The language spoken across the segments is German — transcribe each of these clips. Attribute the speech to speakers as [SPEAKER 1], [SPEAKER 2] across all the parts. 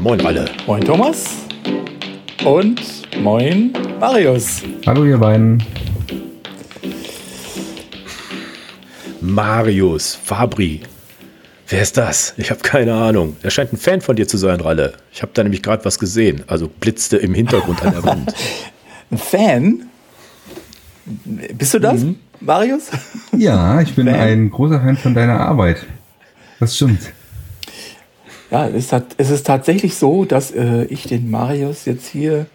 [SPEAKER 1] Moin alle.
[SPEAKER 2] Moin Thomas. Und moin Marius.
[SPEAKER 3] Hallo ihr beiden.
[SPEAKER 1] Marius Fabri. Wer ist das? Ich habe keine Ahnung. Er scheint ein Fan von dir zu sein, Ralle. Ich habe da nämlich gerade was gesehen. Also blitzte im Hintergrund an der Wand.
[SPEAKER 2] ein Fan? Bist du das, mhm. Marius?
[SPEAKER 3] Ja, ich bin Fan? ein großer Fan von deiner Arbeit. Das stimmt.
[SPEAKER 2] Ja, es, hat, es ist tatsächlich so, dass äh, ich den Marius jetzt hier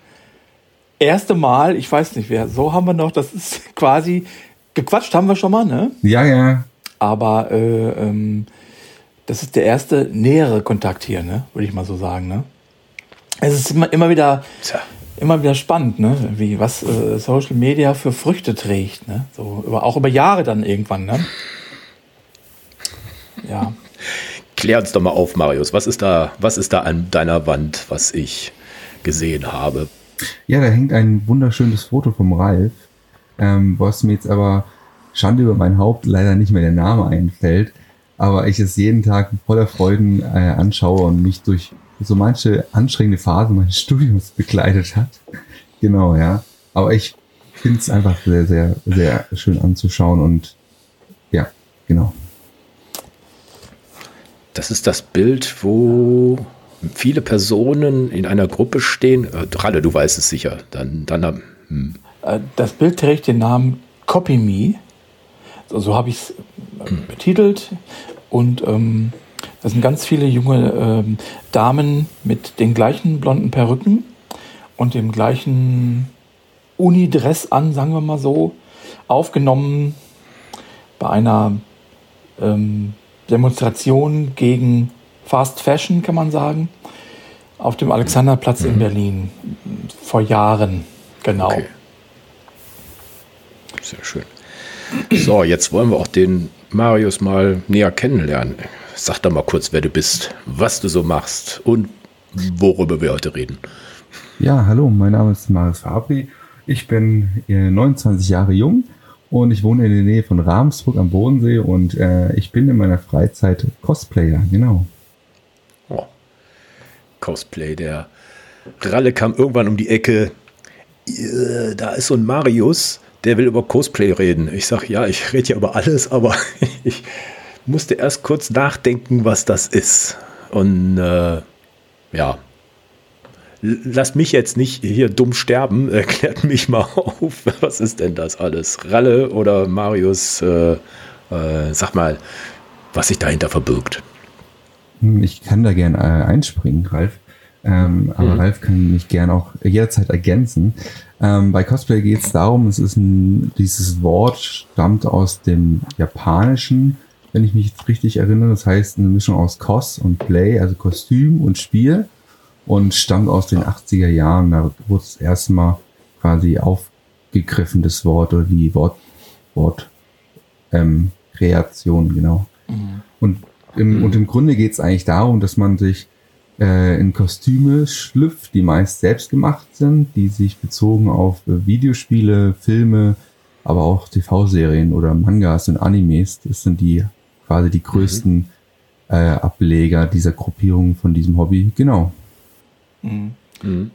[SPEAKER 2] erste Mal, ich weiß nicht wer, so haben wir noch, das ist quasi gequatscht haben wir schon mal, ne?
[SPEAKER 3] Ja, ja.
[SPEAKER 2] Aber äh, ähm, das ist der erste nähere Kontakt hier, ne? Würde ich mal so sagen, ne? Es ist immer, immer wieder, Tja. immer wieder spannend, ne? Wie was äh, Social Media für Früchte trägt, ne? So über, auch über Jahre dann irgendwann, ne?
[SPEAKER 1] Ja. Klär uns doch mal auf, Marius. Was ist da, was ist da an deiner Wand, was ich gesehen habe?
[SPEAKER 3] Ja, da hängt ein wunderschönes Foto vom Ralf, ähm, was mir jetzt aber Schande über mein Haupt leider nicht mehr der Name einfällt, aber ich es jeden Tag voller Freuden äh, anschaue und mich durch so manche anstrengende Phase meines Studiums begleitet hat. Genau, ja. Aber ich finde es einfach sehr, sehr, sehr schön anzuschauen und ja, genau.
[SPEAKER 1] Das ist das Bild, wo viele Personen in einer Gruppe stehen. Äh, Ralle, du weißt es sicher. Dann, dann,
[SPEAKER 2] hm. Äh, das Bild trägt den Namen Copy Me. So, so habe ich es hm. betitelt. Und ähm, das sind ganz viele junge ähm, Damen mit den gleichen blonden Perücken und dem gleichen Unidress an, sagen wir mal so, aufgenommen bei einer ähm, Demonstration gegen Fast Fashion, kann man sagen, auf dem Alexanderplatz mhm. in Berlin vor Jahren. Genau. Okay.
[SPEAKER 1] Sehr schön. So, jetzt wollen wir auch den Marius mal näher kennenlernen. Sag doch mal kurz, wer du bist, was du so machst und worüber wir heute reden.
[SPEAKER 3] Ja, hallo, mein Name ist Marius Fabri. Ich bin 29 Jahre jung und ich wohne in der Nähe von Ravensburg am Bodensee und äh, ich bin in meiner Freizeit Cosplayer, genau.
[SPEAKER 1] Oh. Cosplay, der Ralle kam irgendwann um die Ecke. Äh, da ist so ein Marius, der will über Cosplay reden. Ich sage, ja, ich rede ja über alles, aber ich musste erst kurz nachdenken, was das ist. Und äh, ja, lasst mich jetzt nicht hier dumm sterben. Erklärt mich mal auf, was ist denn das alles? Ralle oder Marius, äh, äh, sag mal, was sich dahinter verbirgt.
[SPEAKER 3] Hm, ich kann da gern äh, einspringen, Ralf. Ähm, aber mhm. Ralf kann mich gern auch jederzeit ergänzen. Ähm, bei Cosplay geht es darum, es ist ein, dieses Wort stammt aus dem Japanischen, wenn ich mich jetzt richtig erinnere. Das heißt eine Mischung aus Cos und Play, also Kostüm und Spiel und stammt aus den 80er Jahren. Da wurde das erste Mal quasi aufgegriffen, das Wort oder die Wort, Wort ähm, Kreation, genau. Mhm. Und, im, mhm. und im Grunde geht es eigentlich darum, dass man sich äh, in Kostüme schlüpft, die meist selbst gemacht sind, die sich bezogen auf äh, Videospiele, Filme, aber auch TV-Serien oder Mangas und Animes, das sind die quasi die größten mhm. äh, Ableger dieser Gruppierung von diesem Hobby. Genau.
[SPEAKER 1] Mhm.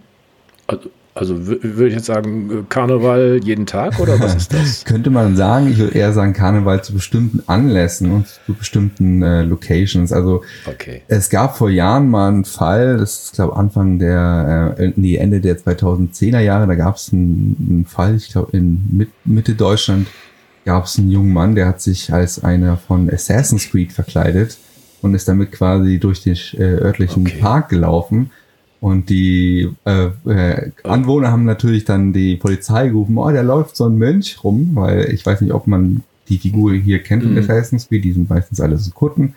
[SPEAKER 1] Also, also würde ich jetzt sagen, Karneval jeden Tag oder was ist das?
[SPEAKER 3] Könnte man sagen, ich würde eher sagen Karneval zu bestimmten Anlässen und zu bestimmten äh, Locations. Also okay. es gab vor Jahren mal einen Fall, das ist glaube Anfang der, äh, nee, Ende der 2010er Jahre, da gab es einen, einen, Fall, ich glaube in Mitte Deutschland gab es einen jungen Mann, der hat sich als einer von Assassin's Creed verkleidet und ist damit quasi durch den äh, örtlichen okay. Park gelaufen und die äh, äh, Anwohner haben natürlich dann die Polizei gerufen, oh, da läuft so ein Mönch rum, weil ich weiß nicht, ob man die Figur hier kennt mhm. in Assassin's Creed, die sind meistens alle so Kutten.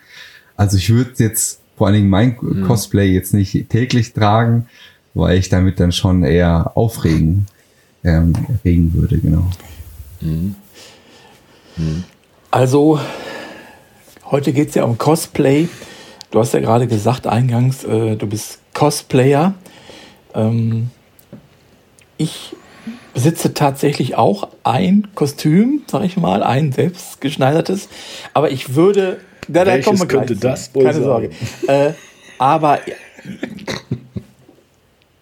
[SPEAKER 3] Also ich würde jetzt vor allen Dingen mein mhm. Cosplay jetzt nicht täglich tragen, weil ich damit dann schon eher aufregen ähm, erregen würde, genau. Mhm.
[SPEAKER 2] Mhm. Also, heute geht's ja um Cosplay. Du hast ja gerade gesagt eingangs, äh, du bist Cosplayer. Ähm, ich besitze tatsächlich auch ein Kostüm, sag ich mal, ein selbstgeschneidertes. Aber ich würde.
[SPEAKER 1] Da, da kommen wir gleich.
[SPEAKER 2] das wohl Keine sein? Sorge. Äh, aber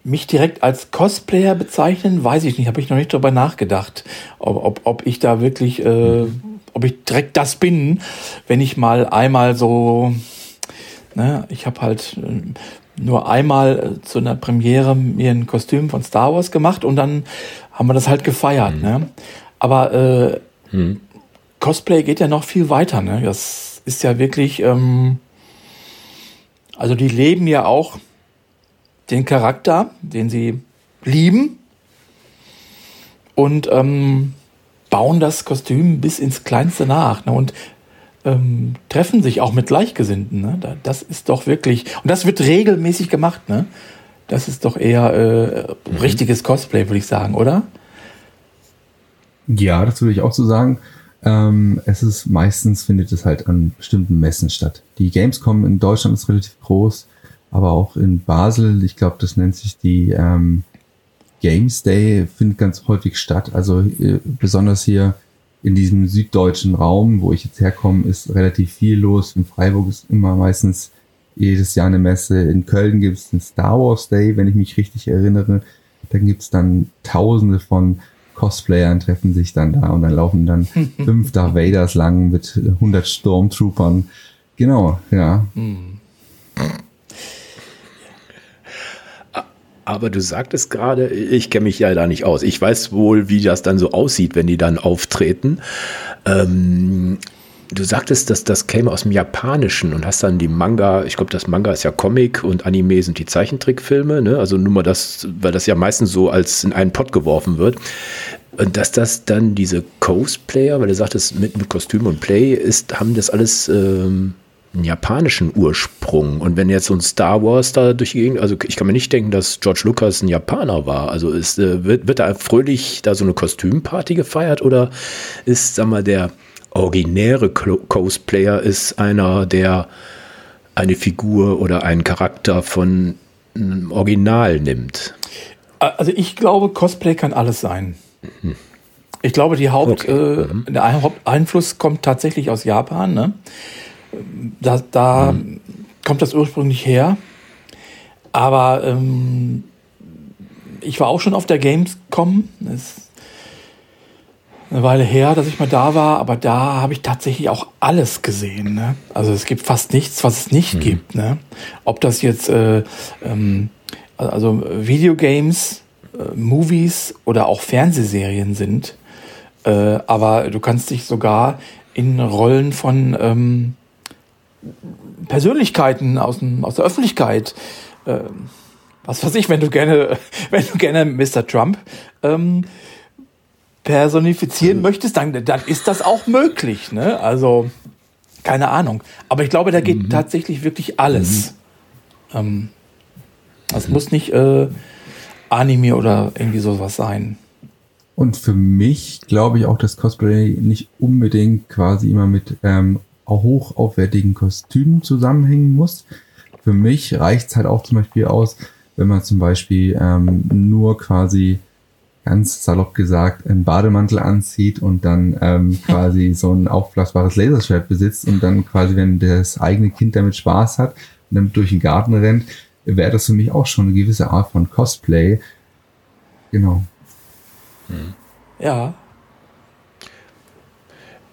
[SPEAKER 2] mich direkt als Cosplayer bezeichnen, weiß ich nicht, habe ich noch nicht darüber nachgedacht, ob, ob, ob ich da wirklich, äh, ob ich direkt das bin, wenn ich mal einmal so, ne, ich habe halt äh, nur einmal äh, zu einer Premiere mir ein Kostüm von Star Wars gemacht und dann haben wir das halt gefeiert. Mhm. Ne? Aber äh, mhm. Cosplay geht ja noch viel weiter. Ne? Das ist ja wirklich, ähm, also die leben ja auch den Charakter, den sie lieben und ähm, bauen das Kostüm bis ins Kleinste nach ne? und ähm, treffen sich auch mit Gleichgesinnten. Ne? Das ist doch wirklich, und das wird regelmäßig gemacht. Ne? Das ist doch eher äh, mhm. richtiges Cosplay, würde ich sagen, oder?
[SPEAKER 3] Ja, das würde ich auch so sagen. Ähm, es ist meistens findet es halt an bestimmten Messen statt. Die Gamescom in Deutschland ist relativ groß aber auch in Basel, ich glaube, das nennt sich die ähm, Games Day, findet ganz häufig statt. Also äh, besonders hier in diesem süddeutschen Raum, wo ich jetzt herkomme, ist relativ viel los. In Freiburg ist immer meistens jedes Jahr eine Messe. In Köln gibt es den Star Wars Day, wenn ich mich richtig erinnere. Dann gibt es dann tausende von Cosplayern treffen sich dann da und dann laufen dann fünf Darth Vaders lang mit 100 Stormtroopern. Genau, ja.
[SPEAKER 1] Aber du sagtest gerade, ich kenne mich ja da nicht aus. Ich weiß wohl, wie das dann so aussieht, wenn die dann auftreten. Ähm, du sagtest, dass das käme aus dem Japanischen und hast dann die Manga, ich glaube, das Manga ist ja Comic und Anime sind die Zeichentrickfilme, ne? Also nur mal das, weil das ja meistens so als in einen Pott geworfen wird. Und dass das dann diese Cosplayer, weil du sagtest, mit, mit Kostüm und Play ist, haben das alles ähm, einen japanischen Ursprung. Und wenn jetzt so ein Star Wars da durch die Gegend, also ich kann mir nicht denken, dass George Lucas ein Japaner war. Also ist, äh, wird, wird da fröhlich da so eine Kostümparty gefeiert oder ist, sag mal, der originäre Cosplayer ist einer, der eine Figur oder einen Charakter von einem Original nimmt?
[SPEAKER 2] Also ich glaube, Cosplay kann alles sein. Mhm. Ich glaube, die Haupt, okay. äh, mhm. der Haupteinfluss kommt tatsächlich aus Japan. Ne? Da, da mhm. kommt das ursprünglich her. Aber ähm, ich war auch schon auf der Gamescom. Das ist eine Weile her, dass ich mal da war, aber da habe ich tatsächlich auch alles gesehen. Ne? Also es gibt fast nichts, was es nicht mhm. gibt. Ne? Ob das jetzt äh, ähm, also Videogames, äh, Movies oder auch Fernsehserien sind. Äh, aber du kannst dich sogar in Rollen von ähm, Persönlichkeiten aus, dem, aus der Öffentlichkeit, äh, was weiß ich, wenn du gerne, wenn du gerne Mr. Trump ähm, personifizieren mhm. möchtest, dann, dann ist das auch möglich. Ne? Also, keine Ahnung. Aber ich glaube, da geht mhm. tatsächlich wirklich alles. Mhm. Ähm, das muss nicht äh, Anime oder irgendwie sowas sein.
[SPEAKER 3] Und für mich glaube ich auch, dass Cosplay nicht unbedingt quasi immer mit ähm, hochaufwertigen Kostümen zusammenhängen muss. Für mich reicht es halt auch zum Beispiel aus, wenn man zum Beispiel ähm, nur quasi ganz salopp gesagt einen Bademantel anzieht und dann ähm, quasi so ein aufblasbares Laserschwert besitzt und dann quasi, wenn das eigene Kind damit Spaß hat und damit durch den Garten rennt, wäre das für mich auch schon eine gewisse Art von Cosplay. Genau.
[SPEAKER 2] Ja,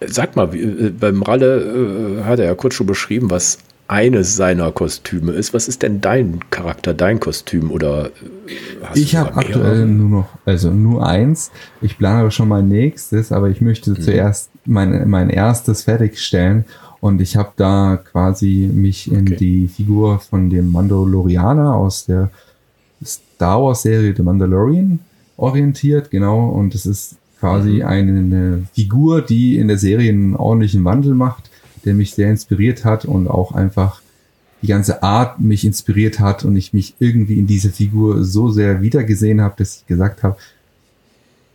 [SPEAKER 1] Sag mal, äh, beim Ralle äh, hat er ja kurz schon beschrieben, was eines seiner Kostüme ist. Was ist denn dein Charakter, dein Kostüm? Oder äh,
[SPEAKER 3] ich habe aktuell nur noch, also nur eins. Ich plane aber schon mein nächstes, aber ich möchte mhm. zuerst mein, mein erstes fertigstellen. Und ich habe da quasi mich in okay. die Figur von dem Mandalorianer aus der Star Wars Serie The Mandalorian orientiert, genau. Und es ist quasi mhm. eine Figur, die in der Serie einen ordentlichen Wandel macht, der mich sehr inspiriert hat und auch einfach die ganze Art mich inspiriert hat und ich mich irgendwie in diese Figur so sehr wiedergesehen habe, dass ich gesagt habe,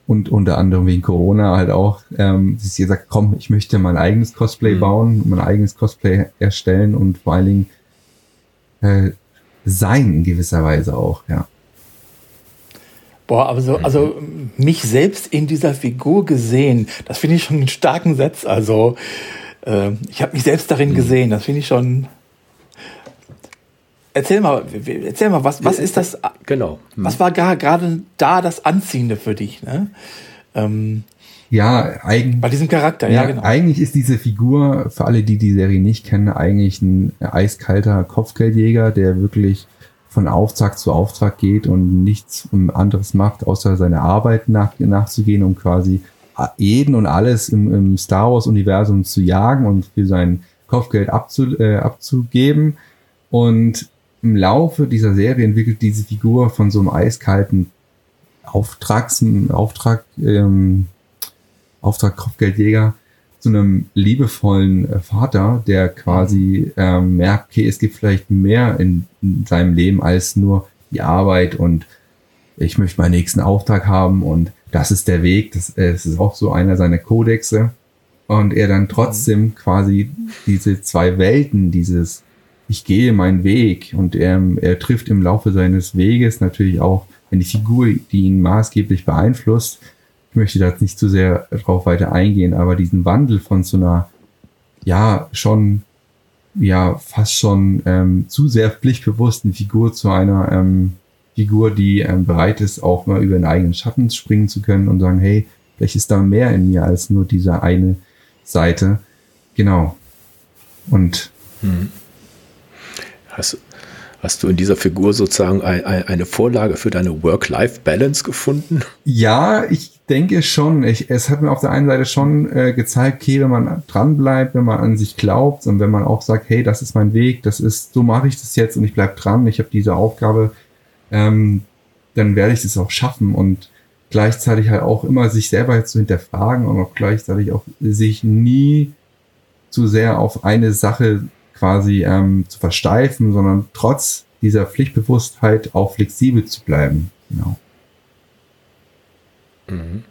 [SPEAKER 3] und unter anderem wegen Corona halt auch, ähm, dass ich gesagt komm, ich möchte mein eigenes Cosplay mhm. bauen, mein eigenes Cosplay erstellen und vor allen Dingen äh, sein in gewisser Weise auch, ja.
[SPEAKER 2] Boah, aber so, also mich selbst in dieser Figur gesehen, das finde ich schon einen starken Satz. Also äh, ich habe mich selbst darin mhm. gesehen, das finde ich schon. erzähl mal, erzähl mal, was, was ist das?
[SPEAKER 1] Genau.
[SPEAKER 2] Was war gerade da das Anziehende für dich? Ne? Ähm,
[SPEAKER 3] ja, eigentlich.
[SPEAKER 2] Bei diesem Charakter, ja, ja, genau.
[SPEAKER 3] Eigentlich ist diese Figur, für alle, die die Serie nicht kennen, eigentlich ein eiskalter Kopfgeldjäger, der wirklich von Auftrag zu Auftrag geht und nichts anderes macht, außer seine Arbeit nach, nachzugehen, um quasi jeden und alles im, im Star Wars-Universum zu jagen und für sein Kopfgeld abzu, äh, abzugeben. Und im Laufe dieser Serie entwickelt diese Figur von so einem eiskalten Auftrags, Auftrag, ähm, Auftrag Kopfgeldjäger zu einem liebevollen äh, Vater, der quasi ähm, merkt, okay, es gibt vielleicht mehr in, in seinem Leben als nur die Arbeit und ich möchte meinen nächsten Auftrag haben und das ist der Weg, das, äh, das ist auch so einer seiner Kodexe. Und er dann trotzdem quasi diese zwei Welten, dieses ich gehe meinen Weg und er, er trifft im Laufe seines Weges natürlich auch eine Figur, die ihn maßgeblich beeinflusst. Ich möchte da jetzt nicht zu sehr drauf weiter eingehen, aber diesen Wandel von so einer, ja, schon, ja, fast schon ähm, zu sehr pflichtbewussten Figur zu einer ähm, Figur, die ähm, bereit ist, auch mal über den eigenen Schatten springen zu können und sagen, hey, vielleicht ist da mehr in mir als nur diese eine Seite. Genau. Und hm.
[SPEAKER 1] hast, hast du in dieser Figur sozusagen ein, ein, eine Vorlage für deine Work-Life-Balance gefunden?
[SPEAKER 3] Ja, ich denke schon. Ich, es hat mir auf der einen Seite schon äh, gezeigt, okay, wenn man dran bleibt, wenn man an sich glaubt und wenn man auch sagt, hey, das ist mein Weg, das ist, so mache ich das jetzt und ich bleib dran, ich habe diese Aufgabe ähm, dann werde ich es auch schaffen und gleichzeitig halt auch immer sich selber zu hinterfragen und auch gleichzeitig auch sich nie zu sehr auf eine Sache quasi ähm, zu versteifen, sondern trotz dieser Pflichtbewusstheit auch flexibel zu bleiben. Genau.
[SPEAKER 1] Mhm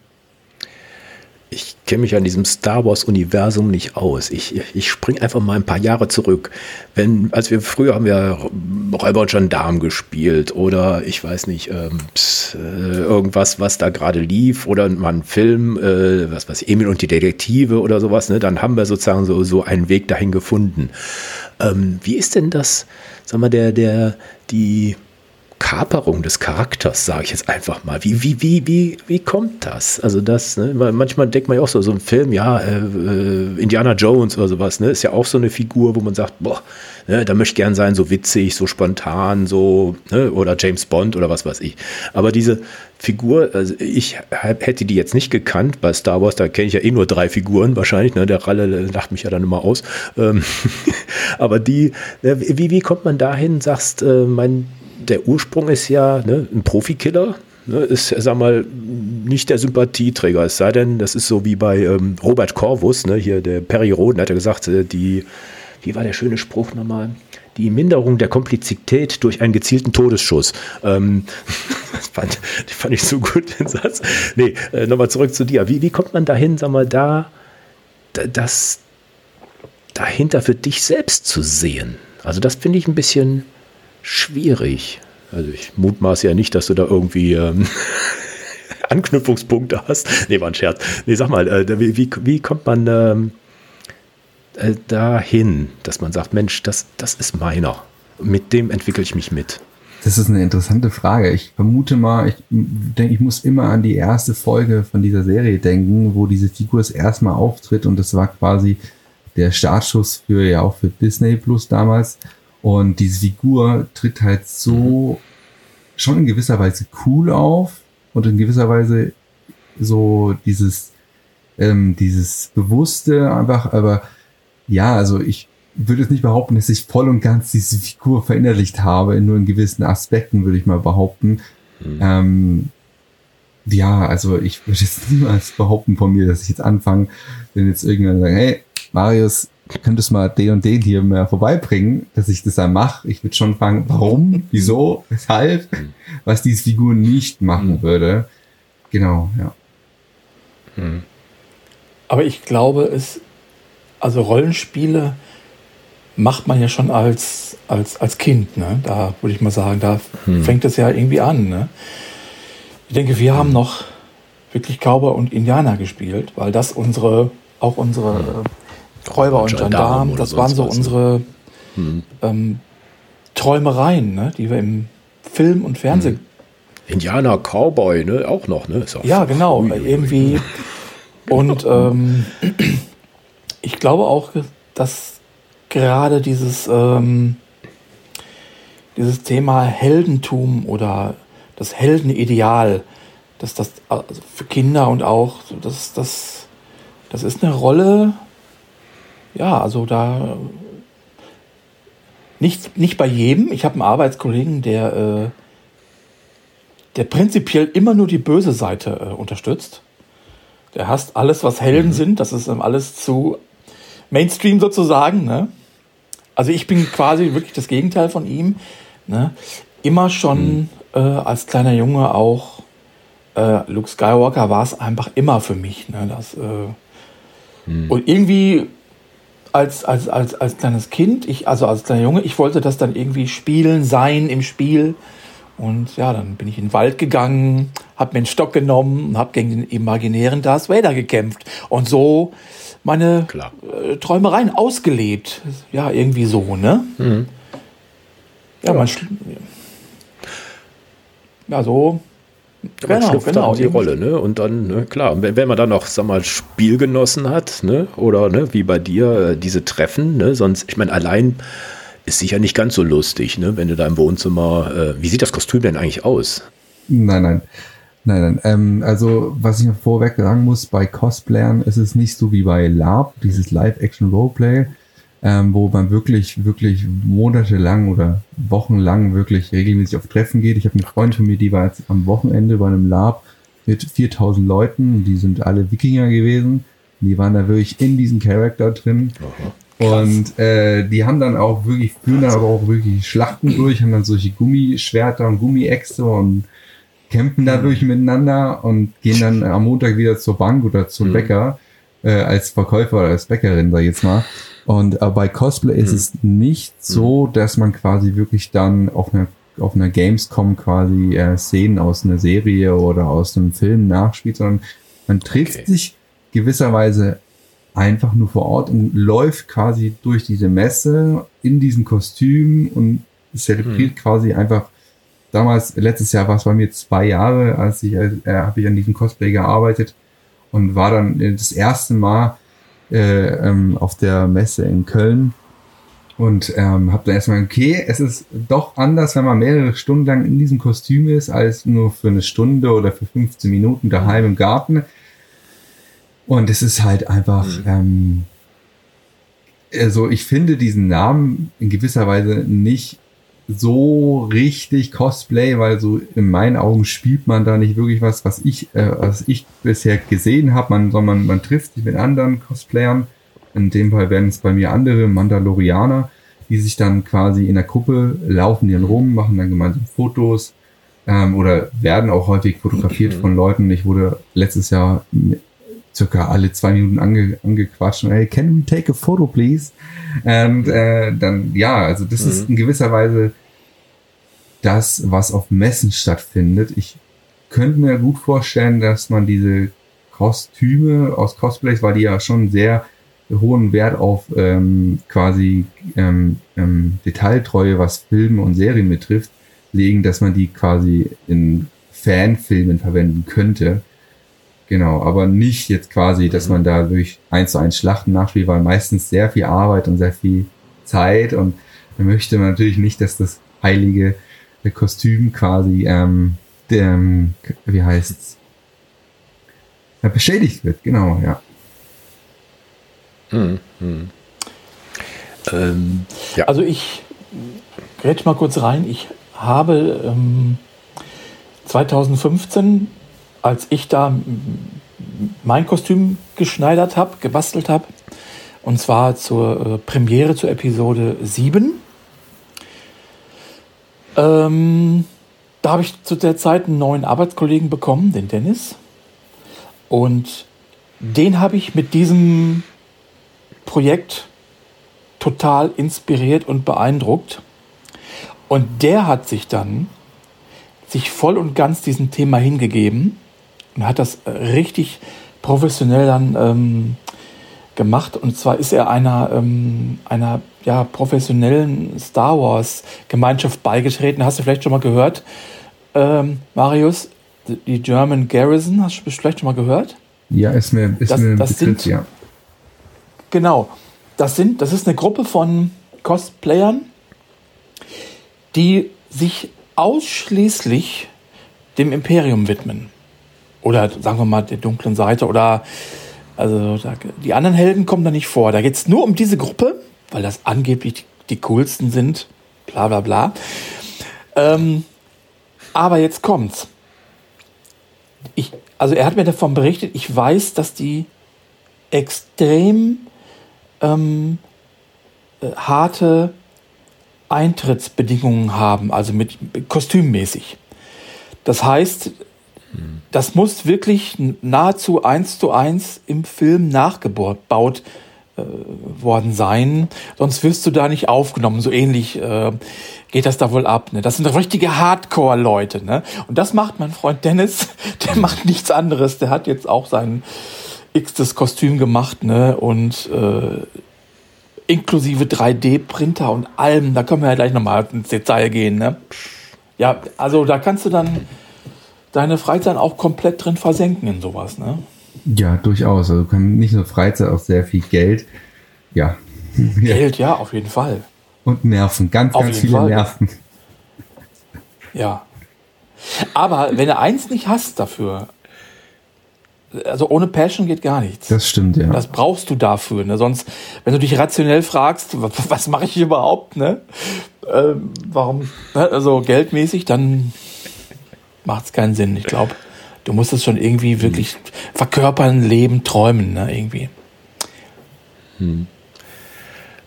[SPEAKER 1] ich kenne mich an diesem Star Wars-Universum nicht aus. Ich, ich springe einfach mal ein paar Jahre zurück. Wenn, als wir früher haben wir Räuber und Gendarm gespielt oder ich weiß nicht, ähm, pss, äh, irgendwas, was da gerade lief oder mal ein Film, äh, was weiß ich, Emil und die Detektive oder sowas, ne? dann haben wir sozusagen so, so einen Weg dahin gefunden. Ähm, wie ist denn das, sag mal, der, der, die, Kaperung des Charakters, sage ich jetzt einfach mal. Wie, wie, wie, wie, wie kommt das? Also das, ne, manchmal denkt man ja auch so, so ein Film, ja, äh, äh, Indiana Jones oder sowas, ne, ist ja auch so eine Figur, wo man sagt, boah, ne, da möchte ich gern sein, so witzig, so spontan, so, ne, oder James Bond oder was weiß ich. Aber diese Figur, also ich hätte die jetzt nicht gekannt, bei Star Wars, da kenne ich ja eh nur drei Figuren wahrscheinlich, ne, der Ralle lacht mich ja dann immer aus. Ähm, aber die, ne, wie, wie kommt man dahin, sagst, äh, mein der Ursprung ist ja ne, ein Profikiller, ne, ist, sag mal, nicht der Sympathieträger. Es sei denn, das ist so wie bei ähm, Robert Corvus, ne, hier der Perry Roden, hat ja gesagt, äh, die, wie war der schöne Spruch nochmal? Die Minderung der Komplizität durch einen gezielten Todesschuss. Ähm, das fand, fand, ich so gut, den Satz. Nee, äh, nochmal zurück zu dir. Wie, wie kommt man dahin, sag mal, da, das dahinter für dich selbst zu sehen? Also das finde ich ein bisschen schwierig. Also ich mutmaße ja nicht, dass du da irgendwie ähm, Anknüpfungspunkte hast. Nee, war ein Scherz. Nee, sag mal, äh, wie, wie, wie, kommt man ähm, äh, dahin, dass man sagt, Mensch, das, das ist meiner. Mit dem entwickle ich mich mit.
[SPEAKER 3] Das ist eine interessante Frage. Ich vermute mal, ich denke, ich muss immer an die erste Folge von dieser Serie denken, wo diese Figur das erste Mal auftritt und das war quasi der Startschuss für ja auch für Disney Plus damals. Und diese Figur tritt halt so schon in gewisser Weise cool auf und in gewisser Weise so dieses, ähm, dieses Bewusste einfach, aber ja, also ich würde es nicht behaupten, dass ich voll und ganz diese Figur verinnerlicht habe, nur in gewissen Aspekten würde ich mal behaupten. Mhm. Ähm, ja, also ich würde jetzt niemals behaupten von mir, dass ich jetzt anfange, wenn jetzt irgendwann sagen, hey, Marius, könntest mal den und den hier mehr vorbeibringen, dass ich das dann mache. Ich würde schon fragen, warum, wieso, weshalb, was diese Figur nicht machen mhm. würde. Genau, ja.
[SPEAKER 2] Mhm. Aber ich glaube, es, also Rollenspiele macht man ja schon als, als, als Kind, ne? Da würde ich mal sagen, da mhm. fängt es ja irgendwie an, ne? Ich denke, wir haben noch wirklich Cowboy und Indianer gespielt, weil das unsere, auch unsere, Räuber und Gendarm, das waren so unsere hm. ähm, Träumereien, ne, die wir im Film und Fernsehen.
[SPEAKER 1] Mhm. Indianer, Cowboy, ne, auch noch, ne?
[SPEAKER 2] ja, genau, ui, irgendwie. Und ähm, ich glaube auch, dass gerade dieses, ähm, dieses Thema Heldentum oder das Heldenideal, dass das also für Kinder und auch, das, das, das ist eine Rolle, ja, also da nicht, nicht bei jedem. Ich habe einen Arbeitskollegen, der, äh, der prinzipiell immer nur die böse Seite äh, unterstützt. Der hasst alles, was Helden mhm. sind. Das ist alles zu Mainstream sozusagen. Ne? Also ich bin quasi wirklich das Gegenteil von ihm. Ne? Immer schon mhm. äh, als kleiner Junge auch äh, Luke Skywalker war es einfach immer für mich. Ne? Das, äh, mhm. Und irgendwie als, als, als, als kleines Kind, ich, also als kleiner Junge, ich wollte das dann irgendwie spielen, sein im Spiel. Und ja, dann bin ich in den Wald gegangen, habe mir einen Stock genommen und habe gegen den imaginären Darth Vader gekämpft. Und so meine äh, Träumereien ausgelebt. Ja, irgendwie so, ne? Mhm. Ja, ja. man. Ja, so
[SPEAKER 1] man genau, schlüpft genau, dann die Rolle, ne? Und dann, ne, klar, wenn, wenn man dann noch, sag mal, Spielgenossen hat, ne? Oder ne, wie bei dir, äh, diese Treffen, ne? Sonst, ich meine, allein ist sicher nicht ganz so lustig, ne? Wenn du da im Wohnzimmer, äh, wie sieht das Kostüm denn eigentlich aus?
[SPEAKER 3] Nein, nein. Nein, nein. Ähm, also, was ich mir vorweg sagen muss, bei Cosplayern ist es nicht so wie bei LARP, dieses Live-Action-Roleplay, ähm, wo man wirklich, wirklich monatelang oder wochenlang wirklich regelmäßig auf Treffen geht. Ich habe eine Freundin von mir, die war jetzt am Wochenende bei einem Lab mit 4000 Leuten, die sind alle Wikinger gewesen. Die waren da wirklich in diesem Charakter drin. Aha. Und äh, die haben dann auch wirklich, führen dann aber auch wirklich Schlachten durch, haben dann solche Gummischwerter und Gummiäxte und kämpfen da durch miteinander und gehen dann am Montag wieder zur Bank oder zum mhm. Bäcker äh, als Verkäufer oder als Bäckerin, sag ich jetzt mal. Und äh, bei Cosplay mhm. ist es nicht so, dass man quasi wirklich dann auf einer auf einer Gamescom quasi äh, Szenen aus einer Serie oder aus einem Film nachspielt, sondern man trifft okay. sich gewisserweise einfach nur vor Ort und läuft quasi durch diese Messe in diesem Kostüm und zelebriert mhm. quasi einfach damals, letztes Jahr war es bei mir zwei Jahre, als ich, äh, habe ich an diesem Cosplay gearbeitet und war dann das erste Mal äh, ähm, auf der Messe in Köln und ähm, habe dann erstmal, okay, es ist doch anders, wenn man mehrere Stunden lang in diesem Kostüm ist, als nur für eine Stunde oder für 15 Minuten daheim im Garten. Und es ist halt einfach, mhm. ähm, also ich finde diesen Namen in gewisser Weise nicht so richtig Cosplay, weil so in meinen Augen spielt man da nicht wirklich was, was ich, äh, was ich bisher gesehen habe, man, sondern man trifft sich mit anderen Cosplayern. In dem Fall werden es bei mir andere Mandalorianer, die sich dann quasi in der Gruppe laufen die dann rum, machen dann gemeinsam Fotos ähm, oder werden auch häufig fotografiert mhm. von Leuten. Ich wurde letztes Jahr circa alle zwei Minuten ange, angequatscht und hey, can we take a photo, please? Und äh, dann, ja, also das mhm. ist in gewisser Weise das, was auf Messen stattfindet. Ich könnte mir gut vorstellen, dass man diese Kostüme aus Cosplays, weil die ja schon sehr hohen Wert auf ähm, quasi ähm, ähm, Detailtreue, was Filme und Serien betrifft, legen, dass man die quasi in Fanfilmen verwenden könnte. Genau, aber nicht jetzt quasi, dass man da durch eins zu eins Schlachten nachspielt, weil meistens sehr viel Arbeit und sehr viel Zeit und da möchte man natürlich nicht, dass das heilige Kostüm quasi, ähm, dem, wie heißt's, ja, beschädigt wird, genau, ja.
[SPEAKER 2] Hm, hm. Ähm, ja. Also ich grätsch mal kurz rein. Ich habe ähm, 2015 als ich da mein Kostüm geschneidert habe, gebastelt habe, und zwar zur äh, Premiere zur Episode 7. Ähm, da habe ich zu der Zeit einen neuen Arbeitskollegen bekommen, den Dennis. Und den habe ich mit diesem Projekt total inspiriert und beeindruckt. Und der hat sich dann sich voll und ganz diesem Thema hingegeben und hat das richtig professionell dann ähm, gemacht. Und zwar ist er einer, ähm, einer ja, professionellen Star Wars-Gemeinschaft beigetreten. Hast du vielleicht schon mal gehört, ähm, Marius? Die German Garrison, hast du vielleicht schon mal gehört?
[SPEAKER 3] Ja, ist mir, ist
[SPEAKER 2] das,
[SPEAKER 3] mir
[SPEAKER 2] das
[SPEAKER 3] Begriff,
[SPEAKER 2] sind,
[SPEAKER 3] ja.
[SPEAKER 2] Genau. Das, sind, das ist eine Gruppe von Cosplayern, die sich ausschließlich dem Imperium widmen. Oder sagen wir mal der dunklen Seite. Oder also da, die anderen Helden kommen da nicht vor. Da geht es nur um diese Gruppe, weil das angeblich die, coolsten sind. Bla bla bla. Ähm, aber jetzt kommt's. Ich, also er hat mir davon berichtet, ich weiß, dass die extrem ähm, äh, harte Eintrittsbedingungen haben, also mit kostümmäßig. Das heißt, das muss wirklich nahezu eins zu eins im Film nachgebaut äh, worden sein, sonst wirst du da nicht aufgenommen. So ähnlich äh, geht das da wohl ab. Ne? Das sind richtige Hardcore-Leute. Ne? Und das macht mein Freund Dennis, der macht nichts anderes. Der hat jetzt auch sein x-tes Kostüm gemacht ne? und äh, inklusive 3D-Printer und allem. Da können wir ja gleich nochmal ins Detail gehen. Ne? Ja, also da kannst du dann deine Freizeit auch komplett drin versenken in sowas. Ne?
[SPEAKER 3] Ja, durchaus. Also kann nicht nur Freizeit, auch sehr viel Geld. Ja.
[SPEAKER 2] Geld, ja, auf jeden Fall.
[SPEAKER 3] Und Nerven, ganz,
[SPEAKER 2] Auf
[SPEAKER 3] ganz viele
[SPEAKER 2] Fall.
[SPEAKER 3] Nerven.
[SPEAKER 2] Ja. Aber wenn du eins nicht hast dafür, also ohne Passion geht gar nichts.
[SPEAKER 3] Das stimmt, ja.
[SPEAKER 2] Das brauchst du dafür. Ne? Sonst, wenn du dich rationell fragst, was, was mache ich überhaupt, ne? Ähm, warum, ne? also geldmäßig, dann macht es keinen Sinn. Ich glaube, du musst es schon irgendwie wirklich verkörpern, leben, träumen, ne? irgendwie.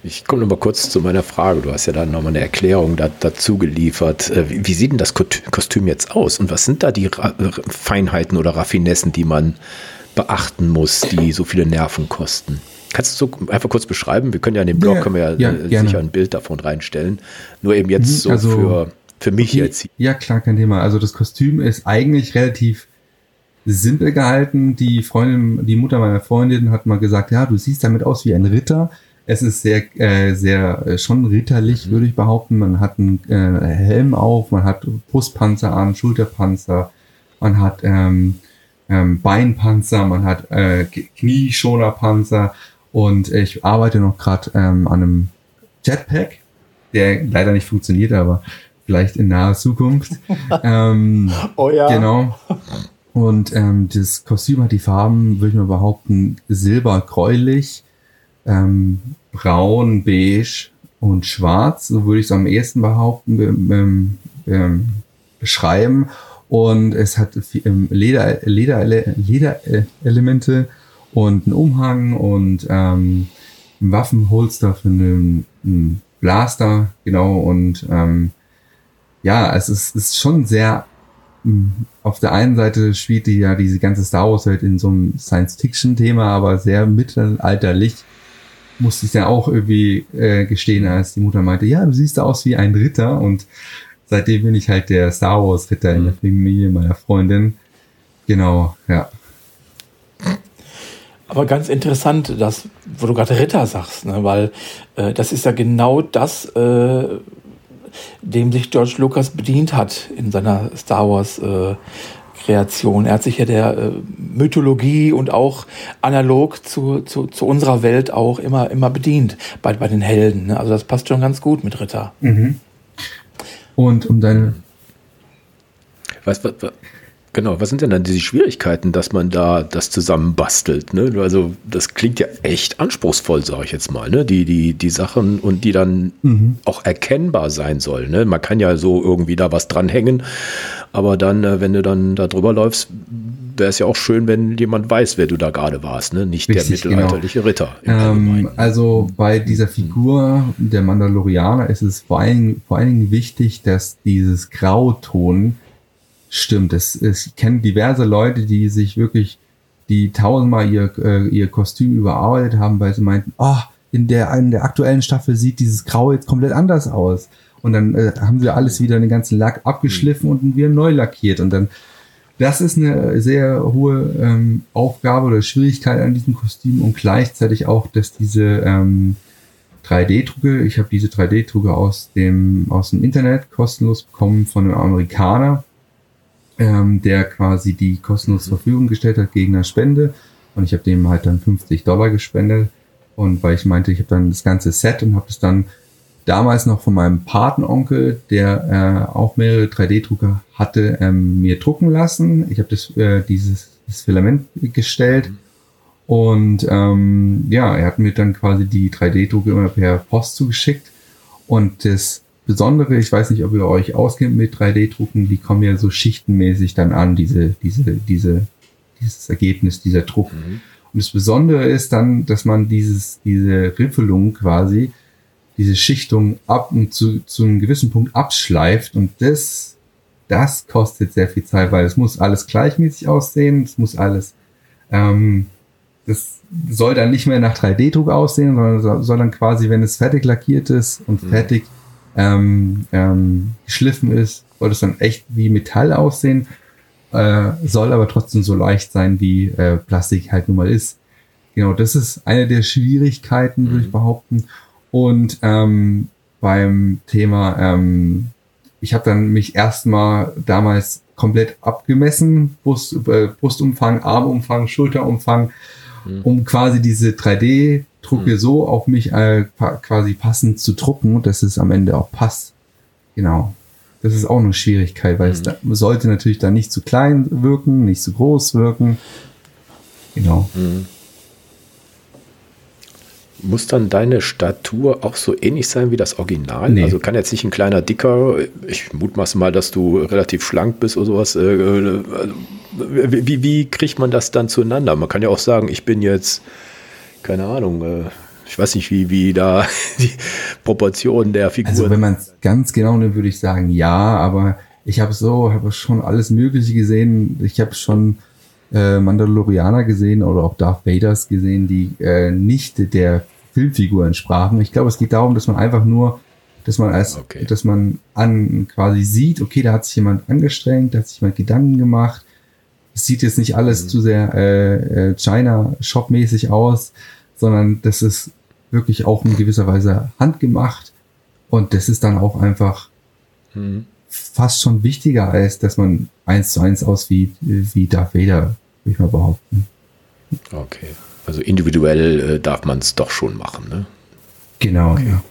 [SPEAKER 1] Ich komme noch mal kurz zu meiner Frage. Du hast ja dann nochmal eine Erklärung da, dazu geliefert. Äh, Wie, wie sieht denn das Kostüm jetzt aus? Und was sind da die Ra äh, Feinheiten oder Raffinessen, die man beachten muss, die so viele Nerven kosten? Kannst du so einfach kurz beschreiben? Wir können ja in dem Blog
[SPEAKER 3] Ja,
[SPEAKER 1] können wir ja,
[SPEAKER 3] ja,
[SPEAKER 1] äh, sicher ein Bild davon reinstellen. Nur eben jetzt
[SPEAKER 3] Mhm,
[SPEAKER 1] so
[SPEAKER 3] also-
[SPEAKER 1] für, für mich
[SPEAKER 3] Okay.
[SPEAKER 1] jetzt.
[SPEAKER 3] Ja, klar, kein Thema. Also das Kostüm ist eigentlich relativ simpel gehalten. Die Freundin, die Mutter meiner Freundin hat mal gesagt, ja, du siehst damit aus wie ein Ritter. Es ist sehr, äh, sehr äh, schon ritterlich, würde ich behaupten. Man hat einen äh, Helm auf, man hat Brustpanzer an, Schulterpanzer, man hat ähm, ähm, Beinpanzer, man hat äh, Knieschonerpanzer und ich arbeite noch gerade ähm, an einem Jetpack, der leider nicht funktioniert, aber vielleicht in naher Zukunft. ähm,
[SPEAKER 2] Oh ja.
[SPEAKER 3] Genau. Und ähm, das Kostüm hat die Farben, würde ich mal behaupten, silber, gräulich, ähm, braun, beige und schwarz. So würde ich es am ehesten behaupten, ähm, ähm, beschreiben. Und es hat ähm, Leder, Leder, Lederelemente und einen Umhang und ähm, ein Waffenholster für einen, einen Blaster, genau. Und ähm, ja, es ist, ist schon sehr mh, auf der einen Seite spielt die ja diese ganze Star Wars Welt in so einem Science-Fiction-Thema, aber sehr mittelalterlich. Musste ich ja auch irgendwie äh, gestehen, als die Mutter meinte, ja, du siehst aus wie ein Ritter und seitdem bin ich halt der Star Wars Ritter in der Familie meiner Freundin. Genau, ja.
[SPEAKER 2] Aber ganz interessant, dass, wo du gerade Ritter sagst, ne? weil äh, das ist ja genau das, äh, dem sich George Lucas bedient hat in seiner Star Wars äh, Kreation. Er hat sich ja der äh, Mythologie und auch analog zu, zu, zu unserer Welt auch immer, immer bedient bei, bei den Helden. Ne? Also das passt schon ganz gut mit Ritter.
[SPEAKER 3] Und um deine
[SPEAKER 1] was, was, genau, was sind denn dann diese Schwierigkeiten, dass man da das zusammenbastelt? Ne? Also, das klingt ja echt anspruchsvoll, sage ich jetzt mal. Ne? Die, die, die Sachen und die dann auch erkennbar sein sollen. Ne? Man kann ja so irgendwie da was dranhängen, aber dann, äh, wenn du dann da drüber läufst, wäre es ja auch schön, wenn jemand weiß, wer du da gerade warst. Ne? Nicht
[SPEAKER 3] Richtig,
[SPEAKER 1] der mittelalterliche Ritter. im
[SPEAKER 3] Ähm, also bei dieser Figur der Mandalorianer ist es vor allen, vor allen Dingen wichtig, dass dieses Grauton stimmt. Es, es, ich kenne diverse Leute, die sich wirklich, die tausendmal ihr, äh, ihr Kostüm überarbeitet haben, weil sie meinten, oh, in der, in der aktuellen Staffel sieht dieses Grau jetzt komplett anders aus. Und dann äh, haben sie alles wieder den ganzen Lack abgeschliffen und wieder neu lackiert. Und dann das ist eine sehr hohe ähm, Aufgabe oder Schwierigkeit an diesem Kostüm und gleichzeitig auch, dass diese ähm, 3D-Drucke, ich habe diese 3D-Drucke aus dem, aus dem Internet kostenlos bekommen von einem Amerikaner, ähm, der quasi die kostenlos zur Verfügung gestellt hat gegen eine Spende. Und ich habe dem halt dann 50 Dollar gespendet. Und weil ich meinte, ich habe dann das ganze Set und habe es dann damals noch von meinem Patenonkel, der äh, auch mehrere 3D-Drucker hatte, ähm, mir drucken lassen. Ich habe das äh, dieses das Filament gestellt. Und ähm, ja, er hat mir dann quasi die 3D-Drucke immer per Post zugeschickt. Und das Besondere, ich weiß nicht, ob ihr euch auskennt mit 3D-Drucken, die kommen ja so schichtenmäßig dann an, diese, diese, diese, dieses Ergebnis, dieser Druck. Mhm. Und das Besondere ist dann, dass man dieses, diese Riffelung quasi diese Schichtung ab und zu, zu einem gewissen Punkt abschleift und das, das kostet sehr viel Zeit, weil es muss alles gleichmäßig aussehen, es muss alles, ähm, das soll dann nicht mehr nach 3D-Druck aussehen, sondern soll dann quasi, wenn es fertig lackiert ist und mhm. fertig ähm, ähm, geschliffen ist, soll es dann echt wie Metall aussehen, äh, soll aber trotzdem so leicht sein, wie äh, Plastik halt nun mal ist. Genau, das ist eine der Schwierigkeiten, mhm. würde ich mhm. behaupten. Und ähm, beim Thema, ähm, ich habe dann mich erstmal damals komplett abgemessen, Brust, äh, Brustumfang, Armumfang, Schulterumfang, mhm. um quasi diese 3D-Drucke mhm. so auf mich äh, quasi passend zu drucken, dass es am Ende auch passt. Genau. Das ist auch eine Schwierigkeit, weil mhm. es da, sollte natürlich dann nicht zu klein wirken, nicht zu groß wirken. Genau. Mhm.
[SPEAKER 1] Muss dann deine Statur auch so ähnlich sein wie das Original? Nee. Also kann jetzt nicht ein kleiner Dicker, ich mutmaße mal, dass du relativ schlank bist oder sowas. Äh, äh, wie, wie kriegt man das dann zueinander? Man kann ja auch sagen, ich bin jetzt, keine Ahnung, äh, ich weiß nicht, wie, wie da die Proportionen der Figur.
[SPEAKER 3] Also wenn man es ganz genau nimmt, würde ich sagen, ja, aber ich habe so, habe schon alles Mögliche gesehen. Ich habe schon äh, Mandalorianer gesehen oder auch Darth Vaders gesehen, die äh, nicht der Filmfigur entsprachen. Ich glaube, es geht darum, dass man einfach nur, dass man als, okay. dass man an quasi sieht, okay, da hat sich jemand angestrengt, da hat sich jemand Gedanken gemacht. Es sieht jetzt nicht alles mhm. zu sehr äh, äh, China-Shop-mäßig aus, sondern das ist wirklich auch in gewisser Weise handgemacht. Und das ist dann auch einfach mhm fast schon wichtiger, als dass man eins zu eins aus wie, wie Darth Vader, würde ich mal behaupten.
[SPEAKER 1] Okay. Also individuell äh, darf man es doch schon machen, ne?
[SPEAKER 3] Genau, okay. ja.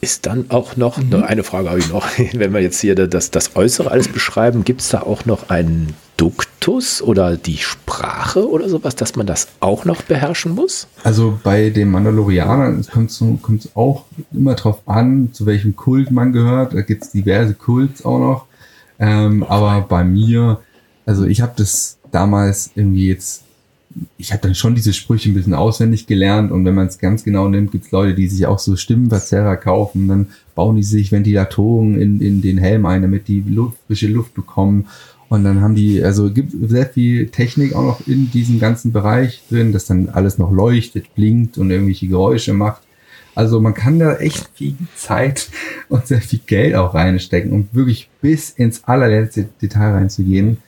[SPEAKER 1] Ist dann auch noch, mhm. eine Frage habe ich noch, wenn wir jetzt hier das, das Äußere alles beschreiben, gibt es da auch noch einen Duktus oder die Sprache oder sowas, dass man das auch noch beherrschen muss?
[SPEAKER 3] Also bei den Mandalorianern kommt es auch immer drauf an, zu welchem Kult man gehört. Da gibt es diverse Kults auch noch. Ähm, aber bei mir, also ich habe das damals irgendwie jetzt ich habe dann schon diese Sprüche ein bisschen auswendig gelernt und wenn man es ganz genau nimmt, gibt es Leute, die sich auch so Stimmenverzerrer kaufen, dann bauen die sich Ventilatoren in, in den Helm ein, damit die Luft, frische Luft bekommen und dann haben die, also gibt sehr viel Technik auch noch in diesem ganzen Bereich drin, dass dann alles noch leuchtet, blinkt und irgendwelche Geräusche macht. Also man kann da echt viel Zeit und sehr viel Geld auch reinstecken, um wirklich bis ins allerletzte Detail reinzugehen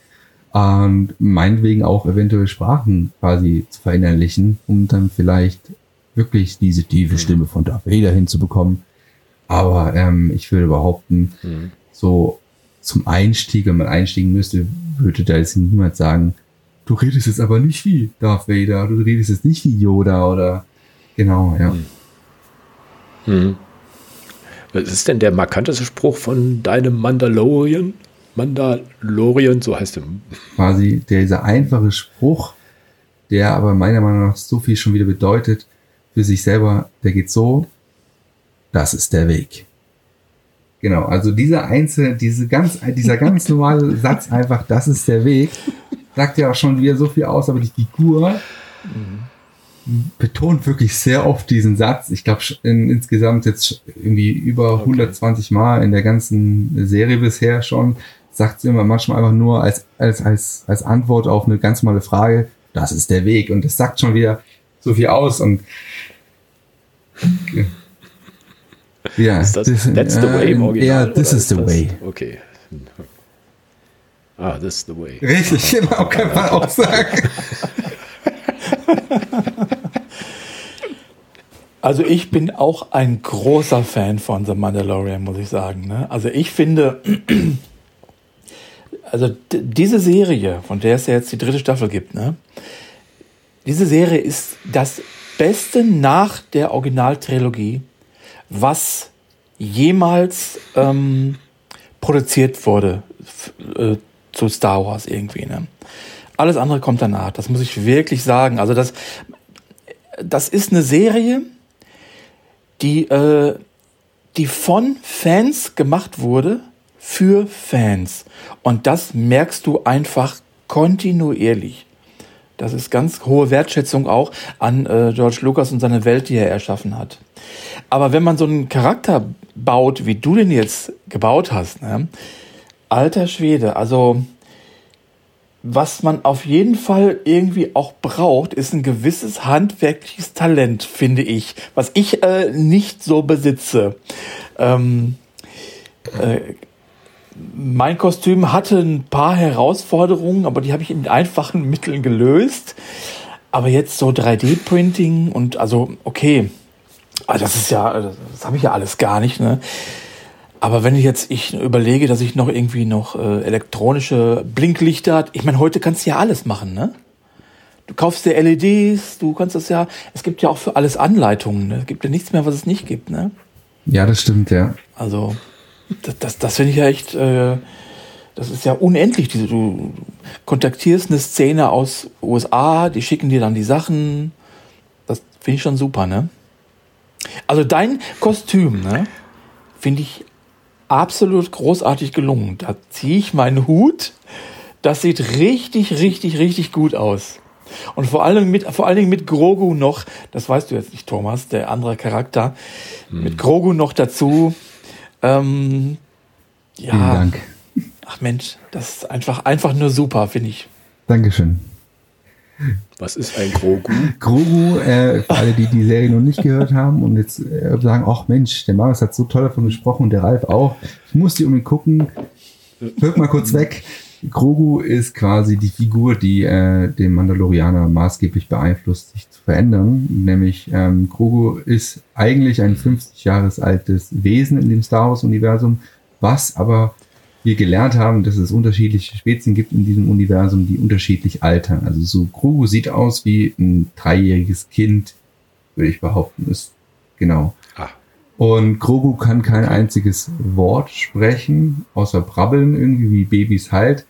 [SPEAKER 3] und meinetwegen auch eventuell Sprachen quasi zu verinnerlichen, um dann vielleicht wirklich diese tiefe mhm. Stimme von Darth Vader hinzubekommen. Aber ähm, ich würde behaupten, mhm. so zum Einstieg, wenn man einstiegen müsste, würde da jetzt niemand sagen, du redest jetzt aber nicht wie Darth Vader, du redest jetzt nicht wie Yoda oder genau, ja.
[SPEAKER 1] Mhm. Mhm. Was ist denn der markanteste Spruch von deinem Mandalorian? Mandalorian, so heißt er.
[SPEAKER 3] Quasi dieser einfache Spruch, der aber meiner Meinung nach so viel schon wieder bedeutet für sich selber, der geht so, das ist der Weg. Genau, also dieser einzelne, diese ganz, dieser ganz normale Satz einfach, das ist der Weg, sagt ja auch schon wieder so viel aus, aber die Figur mhm. betont wirklich sehr oft diesen Satz. Ich glaube in, insgesamt jetzt irgendwie über okay. 120 Mal in der ganzen Serie bisher schon sagt sie immer manchmal einfach nur als, als, als, als Antwort auf eine ganz normale Frage, das ist der Weg. Und das sagt schon wieder so viel aus. Und
[SPEAKER 1] ja, ist das,
[SPEAKER 3] this,
[SPEAKER 1] that's the way im Original.
[SPEAKER 3] Ja, this is the
[SPEAKER 1] das,
[SPEAKER 3] way.
[SPEAKER 1] Okay. Ah, this is the way.
[SPEAKER 3] Richtig, genau, kann man auch sagen.
[SPEAKER 2] Also ich bin auch ein großer Fan von The Mandalorian, muss ich sagen. Ne? Also ich finde, also diese Serie, von der es ja jetzt die dritte Staffel gibt, ne? diese Serie ist das Beste nach der Originaltrilogie, was jemals ähm, produziert wurde äh, zu Star Wars irgendwie. Ne? Alles andere kommt danach. Das muss ich wirklich sagen. Also das, das ist eine Serie, die, äh, die von Fans gemacht wurde für Fans. Und das merkst du einfach kontinuierlich. Das ist ganz hohe Wertschätzung auch an äh, George Lucas und seine Welt, die er erschaffen hat. Aber wenn man so einen Charakter baut, wie du den jetzt gebaut hast, ne? alter Schwede, also was man auf jeden Fall irgendwie auch braucht, ist ein gewisses handwerkliches Talent, finde ich, was ich äh, nicht so besitze. Ähm, äh, mein Kostüm hatte ein paar Herausforderungen, aber die habe ich in einfachen Mitteln gelöst. Aber jetzt so 3D-Printing und also, okay, ah, das ist ja, das habe ich ja alles gar nicht, ne? Aber wenn ich jetzt ich überlege, dass ich noch irgendwie noch äh, elektronische Blinklichter, ich meine, heute kannst du ja alles machen, ne? Du kaufst dir LEDs, du kannst das ja, es gibt ja auch für alles Anleitungen, ne? Es gibt ja nichts mehr, was es nicht gibt, ne?
[SPEAKER 3] Ja, das stimmt, ja.
[SPEAKER 2] Also, das, das, das finde ich ja echt, äh, das ist ja unendlich. Diese, du kontaktierst eine Szene aus USA, die schicken dir dann die Sachen. Das finde ich schon super, ne? Also dein Kostüm, ne? Finde ich absolut großartig gelungen. Da ziehe ich meinen Hut. Das sieht richtig, richtig, richtig gut aus. Und vor allem mit, vor allen Dingen mit Grogu noch, das weißt du jetzt nicht, Thomas, der andere Charakter, hm. mit Grogu noch dazu. Ähm, ja. Vielen Dank. Ach Mensch, das ist einfach, einfach nur super, finde ich.
[SPEAKER 3] Dankeschön.
[SPEAKER 1] Was ist ein Grogu?
[SPEAKER 3] Grogu, äh, für alle, die die Serie noch nicht gehört haben und jetzt äh, sagen, ach Mensch, der Marius hat so toll davon gesprochen und der Ralf auch. Ich muss die unbedingt gucken. Hört mal kurz weg. Grogu ist quasi die Figur, die äh, den Mandalorianer maßgeblich beeinflusst, sich zu verändern. Nämlich ähm, Grogu ist eigentlich ein 50 Jahres altes Wesen in dem Star Wars-Universum, was aber wir gelernt haben, dass es unterschiedliche Spezien gibt in diesem Universum, die unterschiedlich altern. Also so Grogu sieht aus wie ein dreijähriges Kind, würde ich behaupten. Ist genau. Ah. Und Grogu kann kein einziges Wort sprechen, außer brabbeln irgendwie wie Babys halt.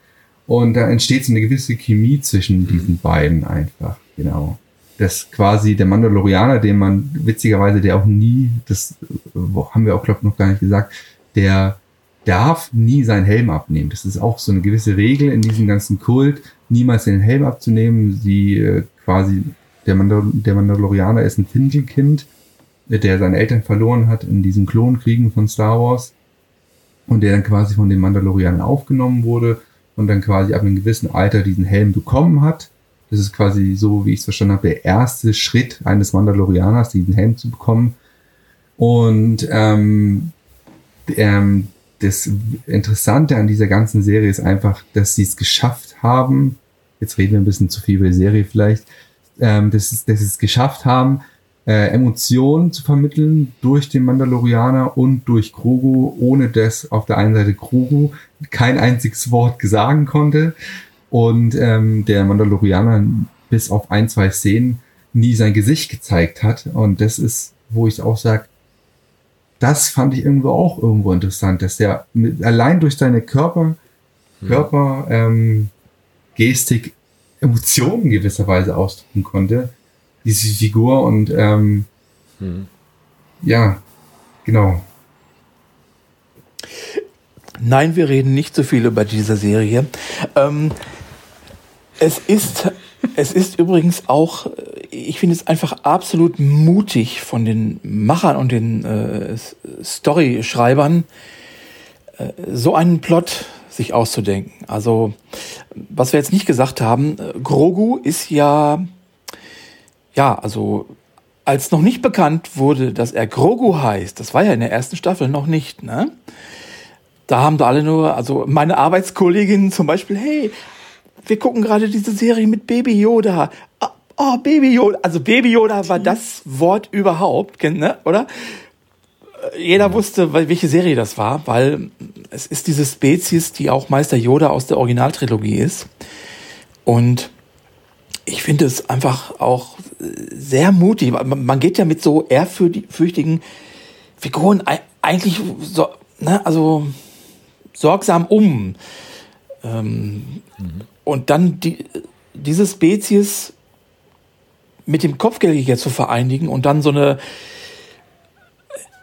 [SPEAKER 3] Und da entsteht so eine gewisse Chemie zwischen diesen mhm. beiden einfach. Genau. Das quasi der Mandalorianer, den man witzigerweise, der auch nie, das haben wir auch glaube ich noch gar nicht gesagt, der darf nie seinen Helm abnehmen. Das ist auch so eine gewisse Regel in diesem ganzen Kult, niemals den Helm abzunehmen. Sie äh, quasi, der, Mandal der Mandalorianer ist ein Findelkind, der seine Eltern verloren hat in diesen Klonkriegen von Star Wars und der dann quasi von den Mandalorianern aufgenommen wurde und dann quasi ab einem gewissen Alter diesen Helm bekommen hat. Das ist quasi so, wie ich es verstanden habe, der erste Schritt eines Mandalorianers, diesen Helm zu bekommen. Und ähm, ähm, das Interessante an dieser ganzen Serie ist einfach, dass sie es geschafft haben, jetzt reden wir ein bisschen zu viel über die Serie vielleicht, ähm, dass, dass sie es geschafft haben, äh, Emotionen zu vermitteln durch den Mandalorianer und durch Grogu, ohne dass auf der einen Seite Grogu kein einziges Wort sagen konnte und ähm, der Mandalorianer bis auf ein, zwei Szenen nie sein Gesicht gezeigt hat. Und das ist, wo ich auch sage, das fand ich irgendwo auch irgendwo interessant, dass der mit, allein durch seine Körper, hm. Körper, ähm, Gestik Emotionen gewisserweise ausdrücken konnte, diese Figur und ähm, hm. ja, genau.
[SPEAKER 2] Nein, wir reden nicht so viel über diese Serie. Ähm, es ist es ist übrigens auch, ich finde es einfach absolut mutig von den Machern und den äh, Story-Schreibern, äh, so einen Plot sich auszudenken. Also, was wir jetzt nicht gesagt haben, äh, Grogu ist ja, ja, also, als noch nicht bekannt wurde, dass er Grogu heißt, das war ja in der ersten Staffel noch nicht, ne? da haben da alle nur, also meine Arbeitskolleginnen zum Beispiel, hey, wir gucken gerade diese Serie mit Baby Yoda. Oh, Baby Yoda. Also Baby Yoda war das Wort überhaupt, ne? oder? Jeder wusste, welche Serie das war, weil es ist diese Spezies, die auch Meister Yoda aus der Originaltrilogie ist. Und ich finde es einfach auch sehr mutig. Man geht ja mit so ehrfürchtigen Figuren eigentlich so, ne, also sorgsam um. Ähm, mhm. Und dann die, diese Spezies mit dem Kopfgeldjäger zu vereinigen und dann so eine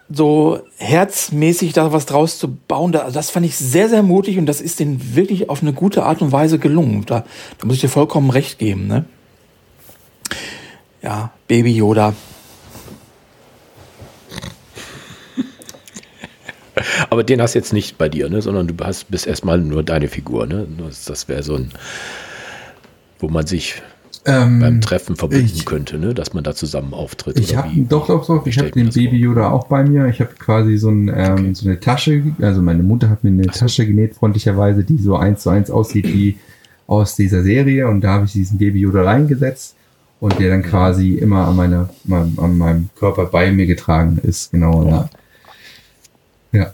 [SPEAKER 2] so herzmäßig da was draus zu bauen, das fand ich sehr, sehr mutig und das ist denen wirklich auf eine gute Art und Weise gelungen. Da, da muss ich dir vollkommen recht geben. Ne? Ja, Baby Yoda.
[SPEAKER 1] Aber den hast du jetzt nicht bei dir, ne? sondern du hast, bist erstmal nur deine Figur. Ne? Das, das wäre so ein, wo man sich ähm, beim Treffen verbinden ich, könnte, ne? dass man da zusammen auftritt.
[SPEAKER 3] Ich habe doch, doch, doch. Ich habe den Baby Yoda auch bei mir. Ich habe quasi so, ein, ähm, okay. so eine Tasche, also meine Mutter hat mir eine so. Tasche genäht, freundlicherweise, die so eins zu eins aussieht wie aus dieser Serie. Und da habe ich diesen Baby Yoda reingesetzt und der dann quasi immer an, meiner, an meinem Körper bei mir getragen ist. Genau. Ja. ja.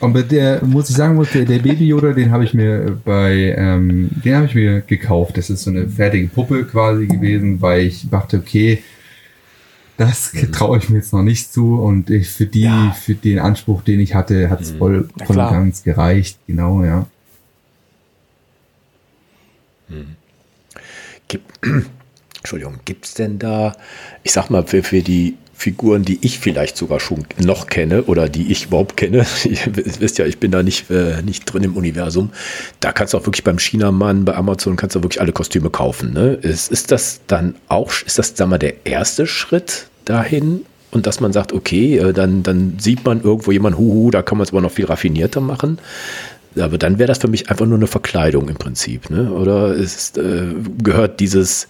[SPEAKER 3] Und bei der, muss ich sagen, muss der, der Baby Yoda, den habe ich mir bei, ähm, den habe ich mir gekauft. Das ist so eine fertige Puppe quasi gewesen, weil ich dachte, okay, das traue ich mir jetzt noch nicht zu und ich, für die, ja. für den Anspruch, den ich hatte, hat es mhm. voll, voll ganz gereicht. Genau, ja.
[SPEAKER 1] Hm. Gibt, Entschuldigung, gibt es denn da, ich sag mal, für, für die Figuren, die ich vielleicht sogar schon noch kenne oder die ich überhaupt kenne. Ihr wisst ja, ich bin da nicht, äh, nicht drin im Universum. Da kannst du auch wirklich beim Chinamann, bei Amazon kannst du wirklich alle Kostüme kaufen. Ne? Ist, ist das dann auch, ist das, sag mal, der erste Schritt dahin? Und dass man sagt, okay, äh, dann, dann sieht man irgendwo jemanden, huhu, da kann man es aber noch viel raffinierter machen. Aber dann wäre das für mich einfach nur eine Verkleidung im Prinzip. Ne? Oder ist, äh, gehört dieses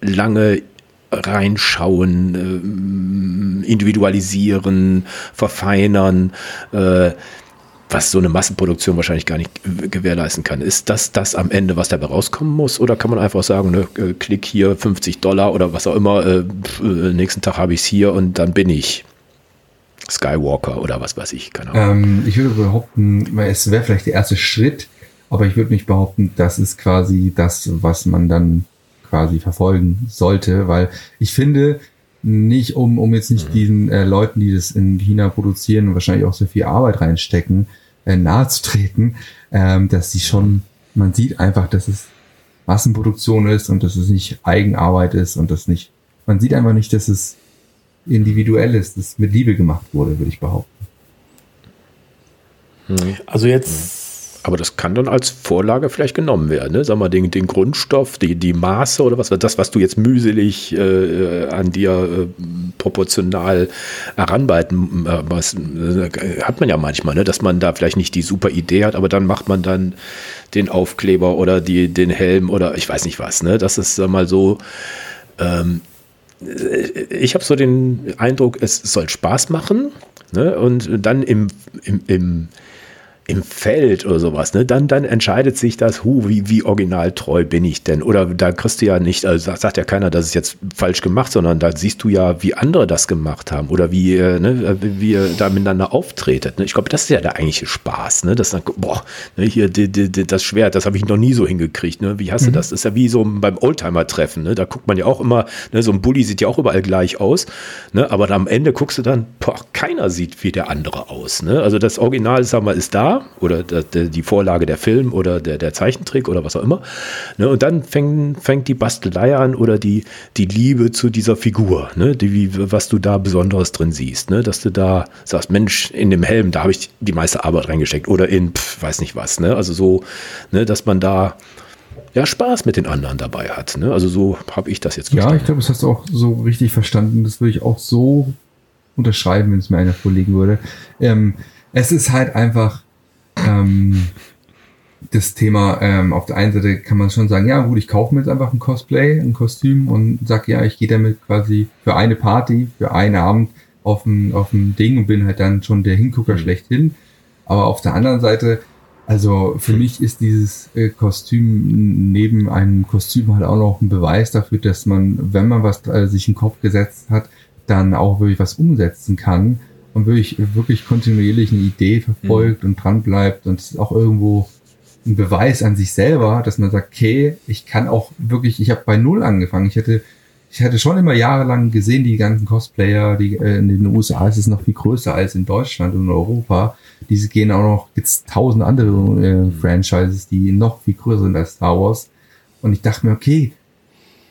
[SPEAKER 1] lange reinschauen, äh, individualisieren, verfeinern, äh, was so eine Massenproduktion wahrscheinlich gar nicht gewährleisten kann. Ist das das am Ende, was dabei rauskommen muss? Oder kann man einfach sagen, ne, äh, klick hier 50 Dollar oder was auch immer, äh, nächsten Tag habe ich es hier und dann bin ich Skywalker oder was weiß ich,
[SPEAKER 3] keine Ahnung. Ähm, ich würde behaupten, es wäre vielleicht der erste Schritt, aber ich würde nicht behaupten, das ist quasi das, was man dann quasi verfolgen sollte, weil ich finde, nicht um, um jetzt nicht mhm. diesen äh, Leuten, die das in China produzieren und wahrscheinlich auch so viel Arbeit reinstecken, äh, nahe zu treten, ähm, dass sie schon, man sieht einfach, dass es Massenproduktion ist und dass es nicht Eigenarbeit ist und das nicht, man sieht einfach nicht, dass es individuell ist, dass mit Liebe gemacht wurde, würde ich behaupten.
[SPEAKER 1] Also jetzt aber das kann dann als Vorlage vielleicht genommen werden. Ne? Sag mal, den, den Grundstoff, die, die Maße oder was, das, was du jetzt mühselig äh, an dir äh, proportional heranbeiten, äh, was, äh, hat man ja manchmal, ne? dass man da vielleicht nicht die super Idee hat, aber dann macht man dann den Aufkleber oder die, den Helm oder ich weiß nicht was. Ne? Das ist sag mal so. Ähm, ich habe so den Eindruck, es soll Spaß machen. Ne? Und dann im, im, im im Feld oder sowas, ne, dann, dann entscheidet sich das, hu, wie, wie originaltreu bin ich denn? Oder da kriegst du ja nicht, also sagt ja keiner, das ist jetzt falsch gemacht, sondern da siehst du ja, wie andere das gemacht haben oder wie, äh, ne, wie ihr da miteinander auftretet. Ne? Ich glaube, das ist ja der eigentliche Spaß, ne? Das dann, boah, ne, hier die, die, die, das Schwert, das habe ich noch nie so hingekriegt. Ne? Wie hast mhm. du das? Das ist ja wie so beim Oldtimer-Treffen, ne? Da guckt man ja auch immer, ne, so ein Bulli sieht ja auch überall gleich aus, ne? Aber am Ende guckst du dann, boah, keiner sieht wie der andere aus. Ne? Also das Original, sag mal, ist da oder die Vorlage der Film oder der, der Zeichentrick oder was auch immer. Ne, und dann fängt, fängt die Bastelei an oder die, die Liebe zu dieser Figur, ne, die, wie, was du da Besonderes drin siehst. Ne, dass du da sagst, Mensch, in dem Helm, da habe ich die meiste Arbeit reingesteckt oder in, pf, weiß nicht was. Ne, also so, ne, dass man da ja, Spaß mit den anderen dabei hat. Ne? Also so habe ich das jetzt
[SPEAKER 3] verstanden. Ja, ich glaube, das hast du auch so richtig verstanden. Das würde ich auch so unterschreiben, wenn es mir einer vorlegen würde. Ähm, es ist halt einfach ähm, das Thema, ähm, auf der einen Seite kann man schon sagen, ja gut, ich kaufe mir jetzt einfach ein Cosplay, ein Kostüm und sag ja, ich gehe damit quasi für eine Party, für einen Abend auf ein, auf ein Ding und bin halt dann schon der Hingucker mhm. schlechthin. Aber auf der anderen Seite, also für mich ist dieses äh, Kostüm neben einem Kostüm halt auch noch ein Beweis dafür, dass man, wenn man was äh, sich in den Kopf gesetzt hat, dann auch wirklich was umsetzen kann und wirklich, wirklich kontinuierlich eine Idee verfolgt mhm. und dran bleibt und es ist auch irgendwo ein Beweis an sich selber, dass man sagt, okay, ich kann auch wirklich, ich habe bei Null angefangen. Ich hätte ich hatte schon immer jahrelang gesehen, die ganzen Cosplayer, die äh, in den USA ist es noch viel größer als in Deutschland und in Europa. Diese gehen auch noch, gibt's tausend andere äh, Franchises, die noch viel größer sind als Star Wars. Und ich dachte mir, okay,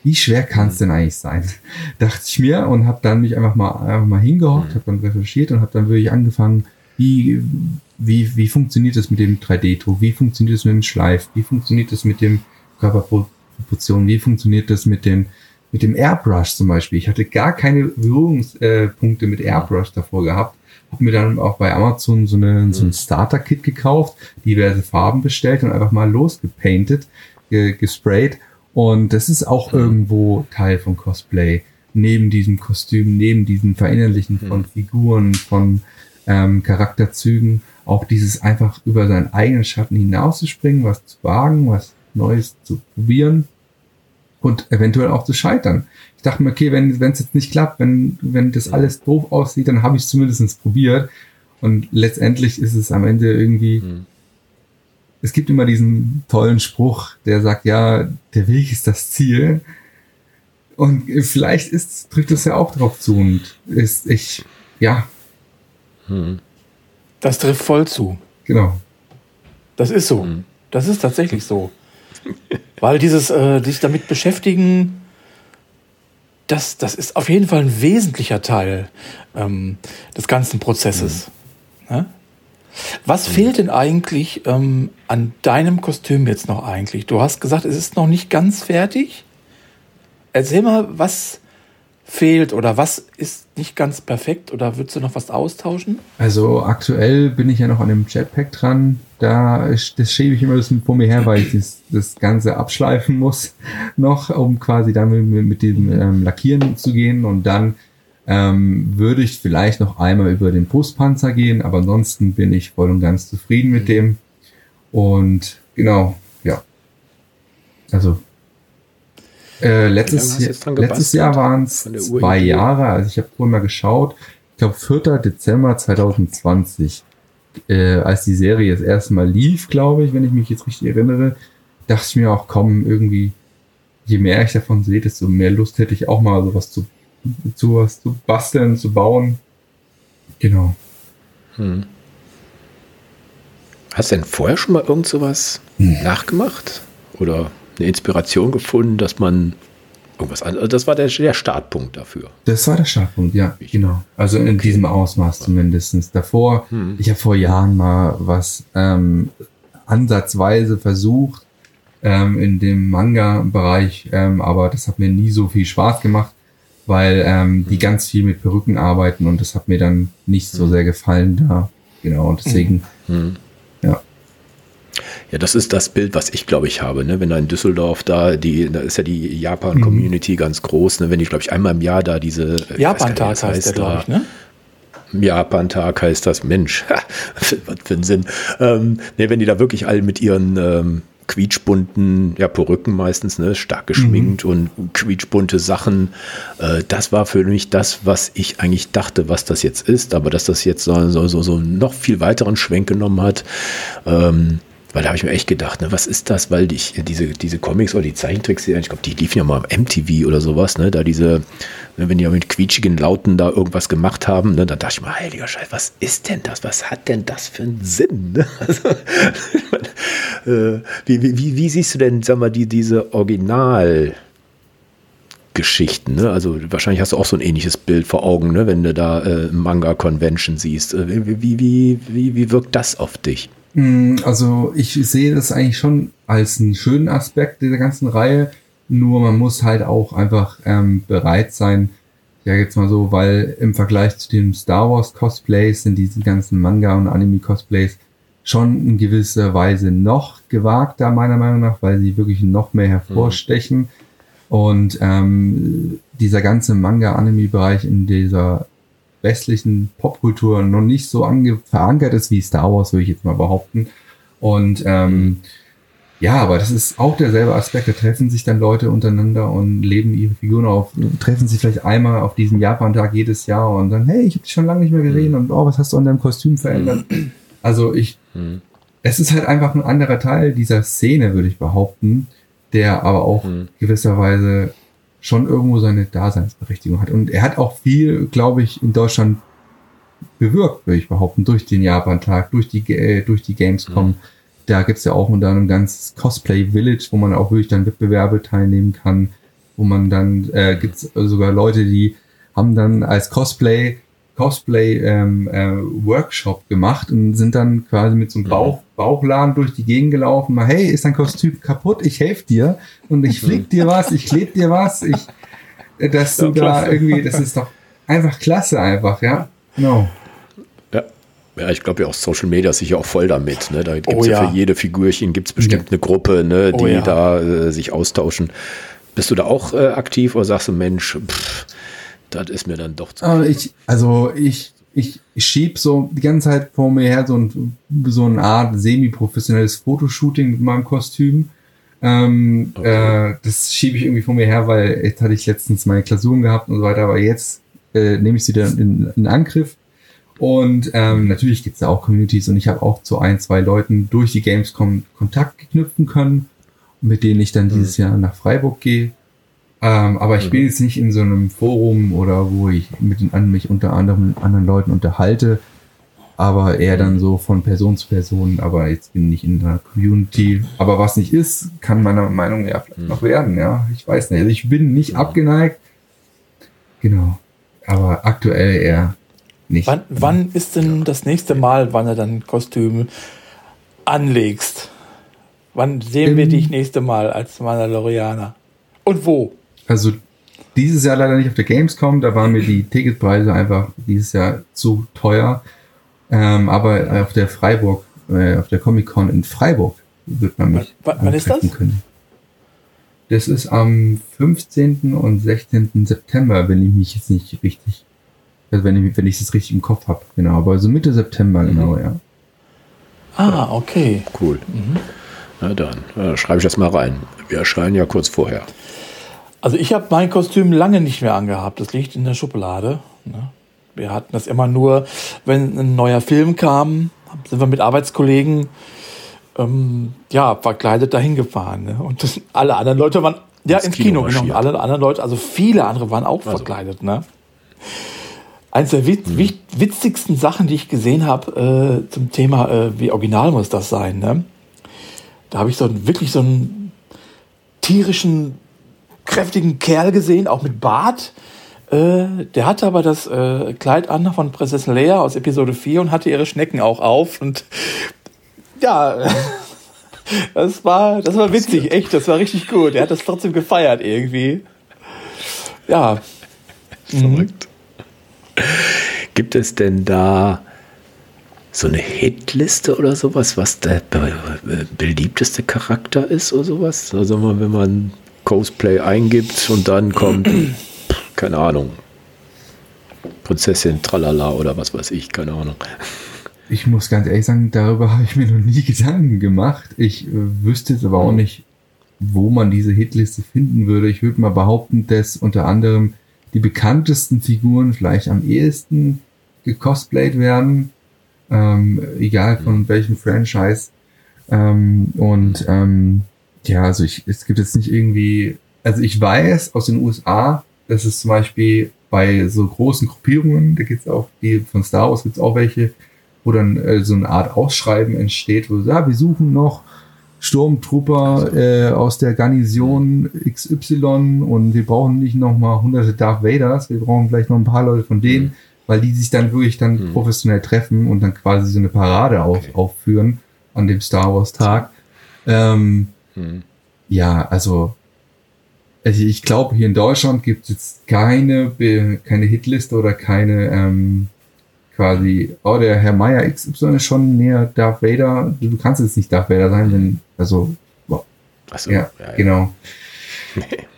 [SPEAKER 3] wie schwer kann es denn eigentlich sein? dachte ich mir und habe dann mich einfach mal einfach mal hingehockt, habe dann recherchiert und habe dann wirklich angefangen, wie wie wie funktioniert das mit dem 3D-Druck? Wie funktioniert das mit dem Schleif? Wie funktioniert das mit dem Körperproportion? Wie funktioniert das mit den mit dem Airbrush zum Beispiel. Ich hatte gar keine Berührungspunkte mit Airbrush davor gehabt. Habe mir dann auch bei Amazon so, eine, so ein Starter-Kit gekauft, diverse Farben bestellt und einfach mal losgepainted, gesprayt. Und das ist auch irgendwo Teil von Cosplay. Neben diesem Kostüm, neben diesem Verinnerlichen von Figuren, von ähm, Charakterzügen, auch dieses einfach über seinen eigenen Schatten hinauszuspringen, was zu wagen, was Neues zu probieren und eventuell auch zu scheitern. Ich dachte mir, okay, wenn es jetzt nicht klappt, wenn, wenn das alles doof aussieht, dann habe ich es zumindest probiert. Und letztendlich ist es am Ende irgendwie, mhm. Es gibt immer diesen tollen Spruch, der sagt, ja, der Weg ist das Ziel. Und vielleicht ist, trifft es ja auch drauf zu und ist, ich, ja.
[SPEAKER 2] Mhm. Das trifft voll zu.
[SPEAKER 3] Genau.
[SPEAKER 2] Das ist so. Mhm. Das ist tatsächlich so. Weil dieses äh, sich damit beschäftigen, das, das ist auf jeden Fall ein wesentlicher Teil ähm, des ganzen Prozesses. Mhm. Ne? Was mhm. fehlt denn eigentlich ähm, an deinem Kostüm jetzt noch eigentlich? Du hast gesagt, es ist noch nicht ganz fertig. Erzähl mal, was fehlt oder was ist nicht ganz perfekt oder würdest du noch was austauschen?
[SPEAKER 3] Also aktuell bin ich ja noch an dem Jetpack dran. Da das schiebe ich immer ein bisschen vor mir her, weil ich das, das Ganze abschleifen muss noch, um quasi damit mit, mit dem ähm, Lackieren zu gehen und dann ähm, würde ich vielleicht noch einmal über den Brustpanzer gehen, aber ansonsten bin ich voll und ganz zufrieden mit dem. Und genau, ja. Also äh, letztes, letztes Jahr waren es zwei Jahre, also ich habe vorhin mal geschaut. Ich glaube 4. Dezember 2020, äh, als die Serie das erste Mal lief, glaube ich, wenn ich mich jetzt richtig erinnere, dachte ich mir auch, komm, irgendwie, je mehr ich davon sehe, desto mehr Lust hätte ich auch mal sowas zu, zu was zu basteln, zu bauen. Genau. Hm.
[SPEAKER 1] Hast du denn vorher schon mal irgend sowas hm. nachgemacht? Oder eine Inspiration gefunden, dass man irgendwas anderes. Also das war der, der, Startpunkt dafür.
[SPEAKER 3] Das war der Startpunkt, ja, genau. Also in diesem Ausmaß zumindest. Davor, hm. ich habe vor Jahren mal was ähm, ansatzweise versucht ähm, in dem Manga-Bereich, ähm, aber das hat mir nie so viel Spaß gemacht, weil ähm, hm. die ganz viel mit Perücken arbeiten und das hat mir dann nicht so hm. sehr gefallen da. Genau, und deswegen hm.
[SPEAKER 1] Ja, das ist das Bild, was ich glaube ich habe. Ne? Wenn da in Düsseldorf da, die, da ist ja die Japan-Community mhm. ganz groß. Ne? Wenn die, glaube ich, einmal im Jahr da diese
[SPEAKER 2] Japan-Tag heißt, heißt der, glaube ich, ne?
[SPEAKER 1] Japan-Tag heißt das, Mensch, was für ein Sinn. Ähm, ne, wenn die da wirklich alle mit ihren ähm, quietschbunten, ja, Perücken meistens, ne, stark geschminkt mhm. und quietschbunte Sachen. Äh, das war für mich das, was ich eigentlich dachte, was das jetzt ist, aber dass das jetzt so, so, so, so noch viel weiteren Schwenk genommen hat. Ähm, weil da habe ich mir echt gedacht, ne, was ist das? Weil ich, diese, diese Comics oder die Zeichentricks, ich glaube, die liefen ja mal am MTV oder sowas, ne? Da diese, ne, wenn die ja mit quietschigen Lauten da irgendwas gemacht haben, ne, dann dachte ich mir, heiliger Scheiß, was ist denn das? Was hat denn das für einen Sinn? Ne? Also, äh, wie, wie, wie, siehst du denn, sag mal, die, diese Original- Geschichten. Ne? Also wahrscheinlich hast du auch so ein ähnliches Bild vor Augen, ne? wenn du da äh, Manga-Convention siehst. Äh, wie, wie, wie, wie wirkt das auf dich?
[SPEAKER 3] Mm, also ich sehe das eigentlich schon als einen schönen Aspekt dieser ganzen Reihe. Nur man muss halt auch einfach ähm, bereit sein, ja jetzt mal so, weil im Vergleich zu den Star Wars Cosplays sind diese ganzen Manga und Anime Cosplays schon in gewisser Weise noch gewagter meiner Meinung nach, weil sie wirklich noch mehr hervorstechen. Mhm. Und ähm, dieser ganze Manga-Anime-Bereich in dieser westlichen Popkultur noch nicht so verankert ist wie Star Wars, würde ich jetzt mal behaupten. Und ähm, ja, aber das ist auch derselbe Aspekt. Da treffen sich dann Leute untereinander und leben ihre Figuren auf, treffen sich vielleicht einmal auf diesem Japan-Tag jedes Jahr und dann, hey, ich habe dich schon lange nicht mehr gesehen und oh, was hast du an deinem Kostüm verändert? Also ich, es ist halt einfach ein anderer Teil dieser Szene, würde ich behaupten, der aber auch gewisserweise schon irgendwo seine Daseinsberechtigung hat. Und er hat auch viel, glaube ich, in Deutschland bewirkt, würde ich behaupten, durch den Japan-Tag, durch die, äh, durch die Gamescom. Mhm. Da gibt's ja auch unter einem ganz Cosplay Village, wo man auch wirklich dann Wettbewerbe teilnehmen kann, wo man dann, äh, gibt's sogar Leute, die haben dann als Cosplay Cosplay ähm, äh, Workshop gemacht und sind dann quasi mit so einem Bauch, Bauchladen durch die Gegend gelaufen. Mal, hey, ist dein Kostüm kaputt? Ich helfe dir und ich flieg dir was, ich kleb dir was, ich, äh, dass du ja, da irgendwie, das ist doch einfach klasse einfach, ja. Genau.
[SPEAKER 1] Ja. Ja, ich glaube ja auch Social Media ist sicher auch voll damit. Ne? Da gibt es oh, ja. ja. für jede Figürchen gibt's bestimmt ja. eine Gruppe, ne, die oh, ja. da äh, sich austauschen. Bist du da auch äh, aktiv oder sagst du, Mensch, pff, das ist mir dann doch
[SPEAKER 3] zu viel. Ich, also ich, ich, schieb so die ganze Zeit vor mir her so, ein, so eine Art semi-professionelles Fotoshooting mit meinem Kostüm. Ähm, okay. äh, das schiebe ich irgendwie vor mir her, weil jetzt hatte ich letztens meine Klausuren gehabt und so weiter, aber jetzt äh, nehme ich sie dann in, in Angriff. Und ähm, natürlich gibt es da auch Communities und ich habe auch zu ein, zwei Leuten durch die Gamescom Kontakt geknüpfen können, mit denen ich dann dieses mhm. Jahr nach Freiburg gehe. Ähm, aber ich bin mhm. jetzt nicht in so einem Forum oder wo ich mit den, mich unter anderem anderen Leuten unterhalte, aber eher dann so von Person zu Person, aber jetzt bin ich in der Community. Aber was nicht ist, kann meiner Meinung nach vielleicht mhm. noch werden, ja. Ich weiß nicht. Also ich bin nicht mhm. abgeneigt. Genau. Aber aktuell eher nicht.
[SPEAKER 2] Wann, wann ist denn das nächste Mal, wann du dann Kostüm anlegst? Wann sehen wir dich nächste Mal als Mandalorianer? Und wo?
[SPEAKER 3] Also dieses Jahr leider nicht auf der Gamescom, da waren mir die Ticketpreise einfach dieses Jahr zu teuer. Ähm, aber auf der Freiburg, äh, auf der Comic Con in Freiburg wird man mich
[SPEAKER 2] w wann ist das? können.
[SPEAKER 3] Das ist am 15. und 16. September, wenn ich mich jetzt nicht richtig, also wenn ich, wenn ich es richtig im Kopf habe, genau, aber so Mitte September, mhm. genau, ja.
[SPEAKER 2] Ah, okay.
[SPEAKER 1] Cool. Mhm. Na dann, äh, schreibe ich das mal rein. Wir erscheinen ja kurz vorher.
[SPEAKER 2] Also ich habe mein Kostüm lange nicht mehr angehabt. Das liegt in der Schublade. Ne? Wir hatten das immer nur, wenn ein neuer Film kam, sind wir mit Arbeitskollegen ähm, ja verkleidet dahin gefahren. Ne? Und das, alle anderen Leute waren ja ins Kino, Kino genommen. Alle anderen Leute, also viele andere waren auch also. verkleidet. Ne? Eins der witz, hm. witzigsten Sachen, die ich gesehen habe äh, zum Thema, äh, wie original muss das sein. Ne? Da habe ich so wirklich so einen tierischen kräftigen Kerl gesehen, auch mit Bart. Äh, der hatte aber das äh, Kleid an von Prinzessin Leia aus Episode 4 und hatte ihre Schnecken auch auf. Und ja, das war, das war witzig, echt, das war richtig gut. Er hat das trotzdem gefeiert irgendwie. Ja.
[SPEAKER 1] Verrückt. Mhm. Gibt es denn da so eine Hitliste oder sowas, was der beliebteste Charakter ist oder sowas? Also wenn man Cosplay eingibt und dann kommt, keine Ahnung, Prinzessin Tralala oder was weiß ich, keine Ahnung.
[SPEAKER 3] Ich muss ganz ehrlich sagen, darüber habe ich mir noch nie Gedanken gemacht. Ich äh, wüsste jetzt aber auch mhm. nicht, wo man diese Hitliste finden würde. Ich würde mal behaupten, dass unter anderem die bekanntesten Figuren vielleicht am ehesten gecosplayt werden, ähm, egal von mhm. welchem Franchise. Ähm, und ähm, ja, also ich, es gibt jetzt nicht irgendwie, also ich weiß aus den USA, dass es zum Beispiel bei so großen Gruppierungen, da gibt's auch, die von Star Wars gibt's auch welche, wo dann äh, so eine Art Ausschreiben entsteht, wo ja, wir suchen noch Sturmtrooper äh, aus der Garnison XY und wir brauchen nicht noch mal hunderte Darth Vaders, wir brauchen vielleicht noch ein paar Leute von denen, mhm. weil die sich dann wirklich dann mhm. professionell treffen und dann quasi so eine Parade auf, okay. aufführen an dem Star Wars Tag. Ähm, hm. Ja, also, also ich glaube, hier in Deutschland gibt es jetzt keine, keine Hitliste oder keine ähm, quasi, oh, der Herr Meier XY ist schon näher Darth Vader. Du kannst jetzt nicht Darth Vader sein, wenn, also, wow. so, ja, ja, genau.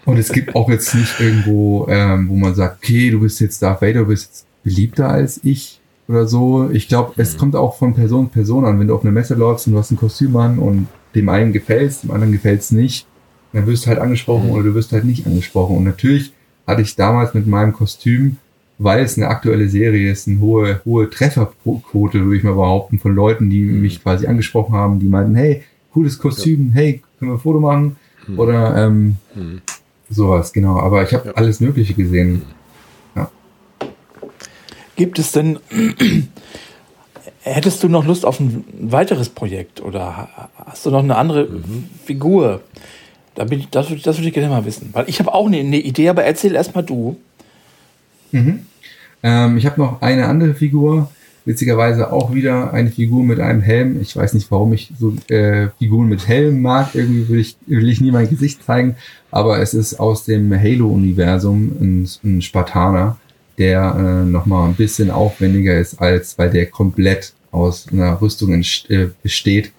[SPEAKER 3] Und es gibt auch jetzt nicht irgendwo, ähm, wo man sagt, okay, du bist jetzt Darth Vader, du bist jetzt beliebter als ich oder so. Ich glaube, es mhm. kommt auch von Person zu Person an. Wenn du auf eine Messe läufst und du hast ein Kostüm an und dem einen gefällt dem anderen gefällt es nicht, dann wirst du halt angesprochen mhm. oder du wirst halt nicht angesprochen. Und natürlich hatte ich damals mit meinem Kostüm, weil es eine aktuelle Serie ist, eine hohe, hohe Trefferquote, würde ich mal behaupten, von Leuten, die mhm. mich quasi angesprochen haben, die meinten, hey, cooles Kostüm, ja. hey, können wir ein Foto machen? Mhm. Oder ähm, mhm. sowas, genau. Aber ich habe ja. alles Mögliche gesehen. Ja.
[SPEAKER 2] Gibt es denn, hättest du noch Lust auf ein weiteres Projekt oder hast du noch eine andere mhm. Figur? Da bin ich, das, das würde ich gerne mal wissen. Weil ich habe auch eine, eine, Idee, aber erzähl erstmal du.
[SPEAKER 3] Mhm. Ähm, ich habe noch eine andere Figur, witzigerweise auch wieder eine Figur mit einem Helm. Ich weiß nicht, warum ich so äh, Figuren mit Helm mag. Irgendwie will ich, will ich nie mein Gesicht zeigen. Aber es ist aus dem Halo-Universum ein, ein, Spartaner, der äh, nochmal ein bisschen aufwendiger ist, als weil der komplett aus einer Rüstung äh, besteht.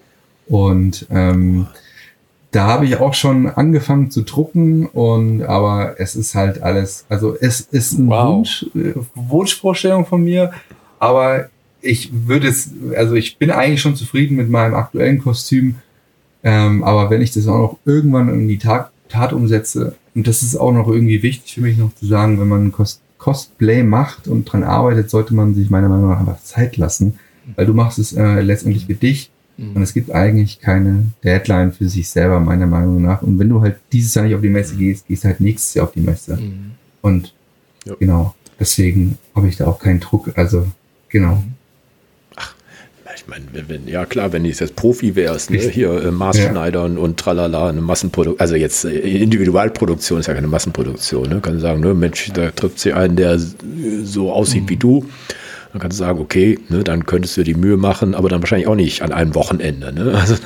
[SPEAKER 3] Und ähm, da habe ich auch schon angefangen zu drucken und aber es ist halt alles, also es ist ein wow. Wunsch, äh, Wunschvorstellung von mir, aber ich würde es, also ich bin eigentlich schon zufrieden mit meinem aktuellen Kostüm, ähm, aber wenn ich das auch noch irgendwann in die Tat, Tat umsetze, und das ist auch noch irgendwie wichtig für mich noch zu sagen, wenn man Cos Cosplay macht und dran arbeitet, sollte man sich meiner Meinung nach einfach Zeit lassen, weil du machst es äh, letztendlich für dich Mhm. Und es gibt eigentlich keine Deadline für sich selber, meiner Meinung nach. Und wenn du halt dieses Jahr nicht auf die Messe gehst, gehst du halt nächstes Jahr auf die Messe. Mhm. Und ja. genau, deswegen habe ich da auch keinen Druck. Also, genau. Mhm.
[SPEAKER 1] Ach, ich meine, wenn, ja klar, wenn du jetzt Profi wärst, ne? hier äh, Maßschneidern ja. und tralala, eine Massenproduktion, also jetzt äh, Individualproduktion ist ja keine Massenproduktion, ne? Kann sagen, ne, Mensch, da trifft sich einen, der so aussieht mhm. wie du dann kannst du sagen, okay, ne, dann könntest du dir die Mühe machen, aber dann wahrscheinlich auch nicht an einem Wochenende. Ne? Also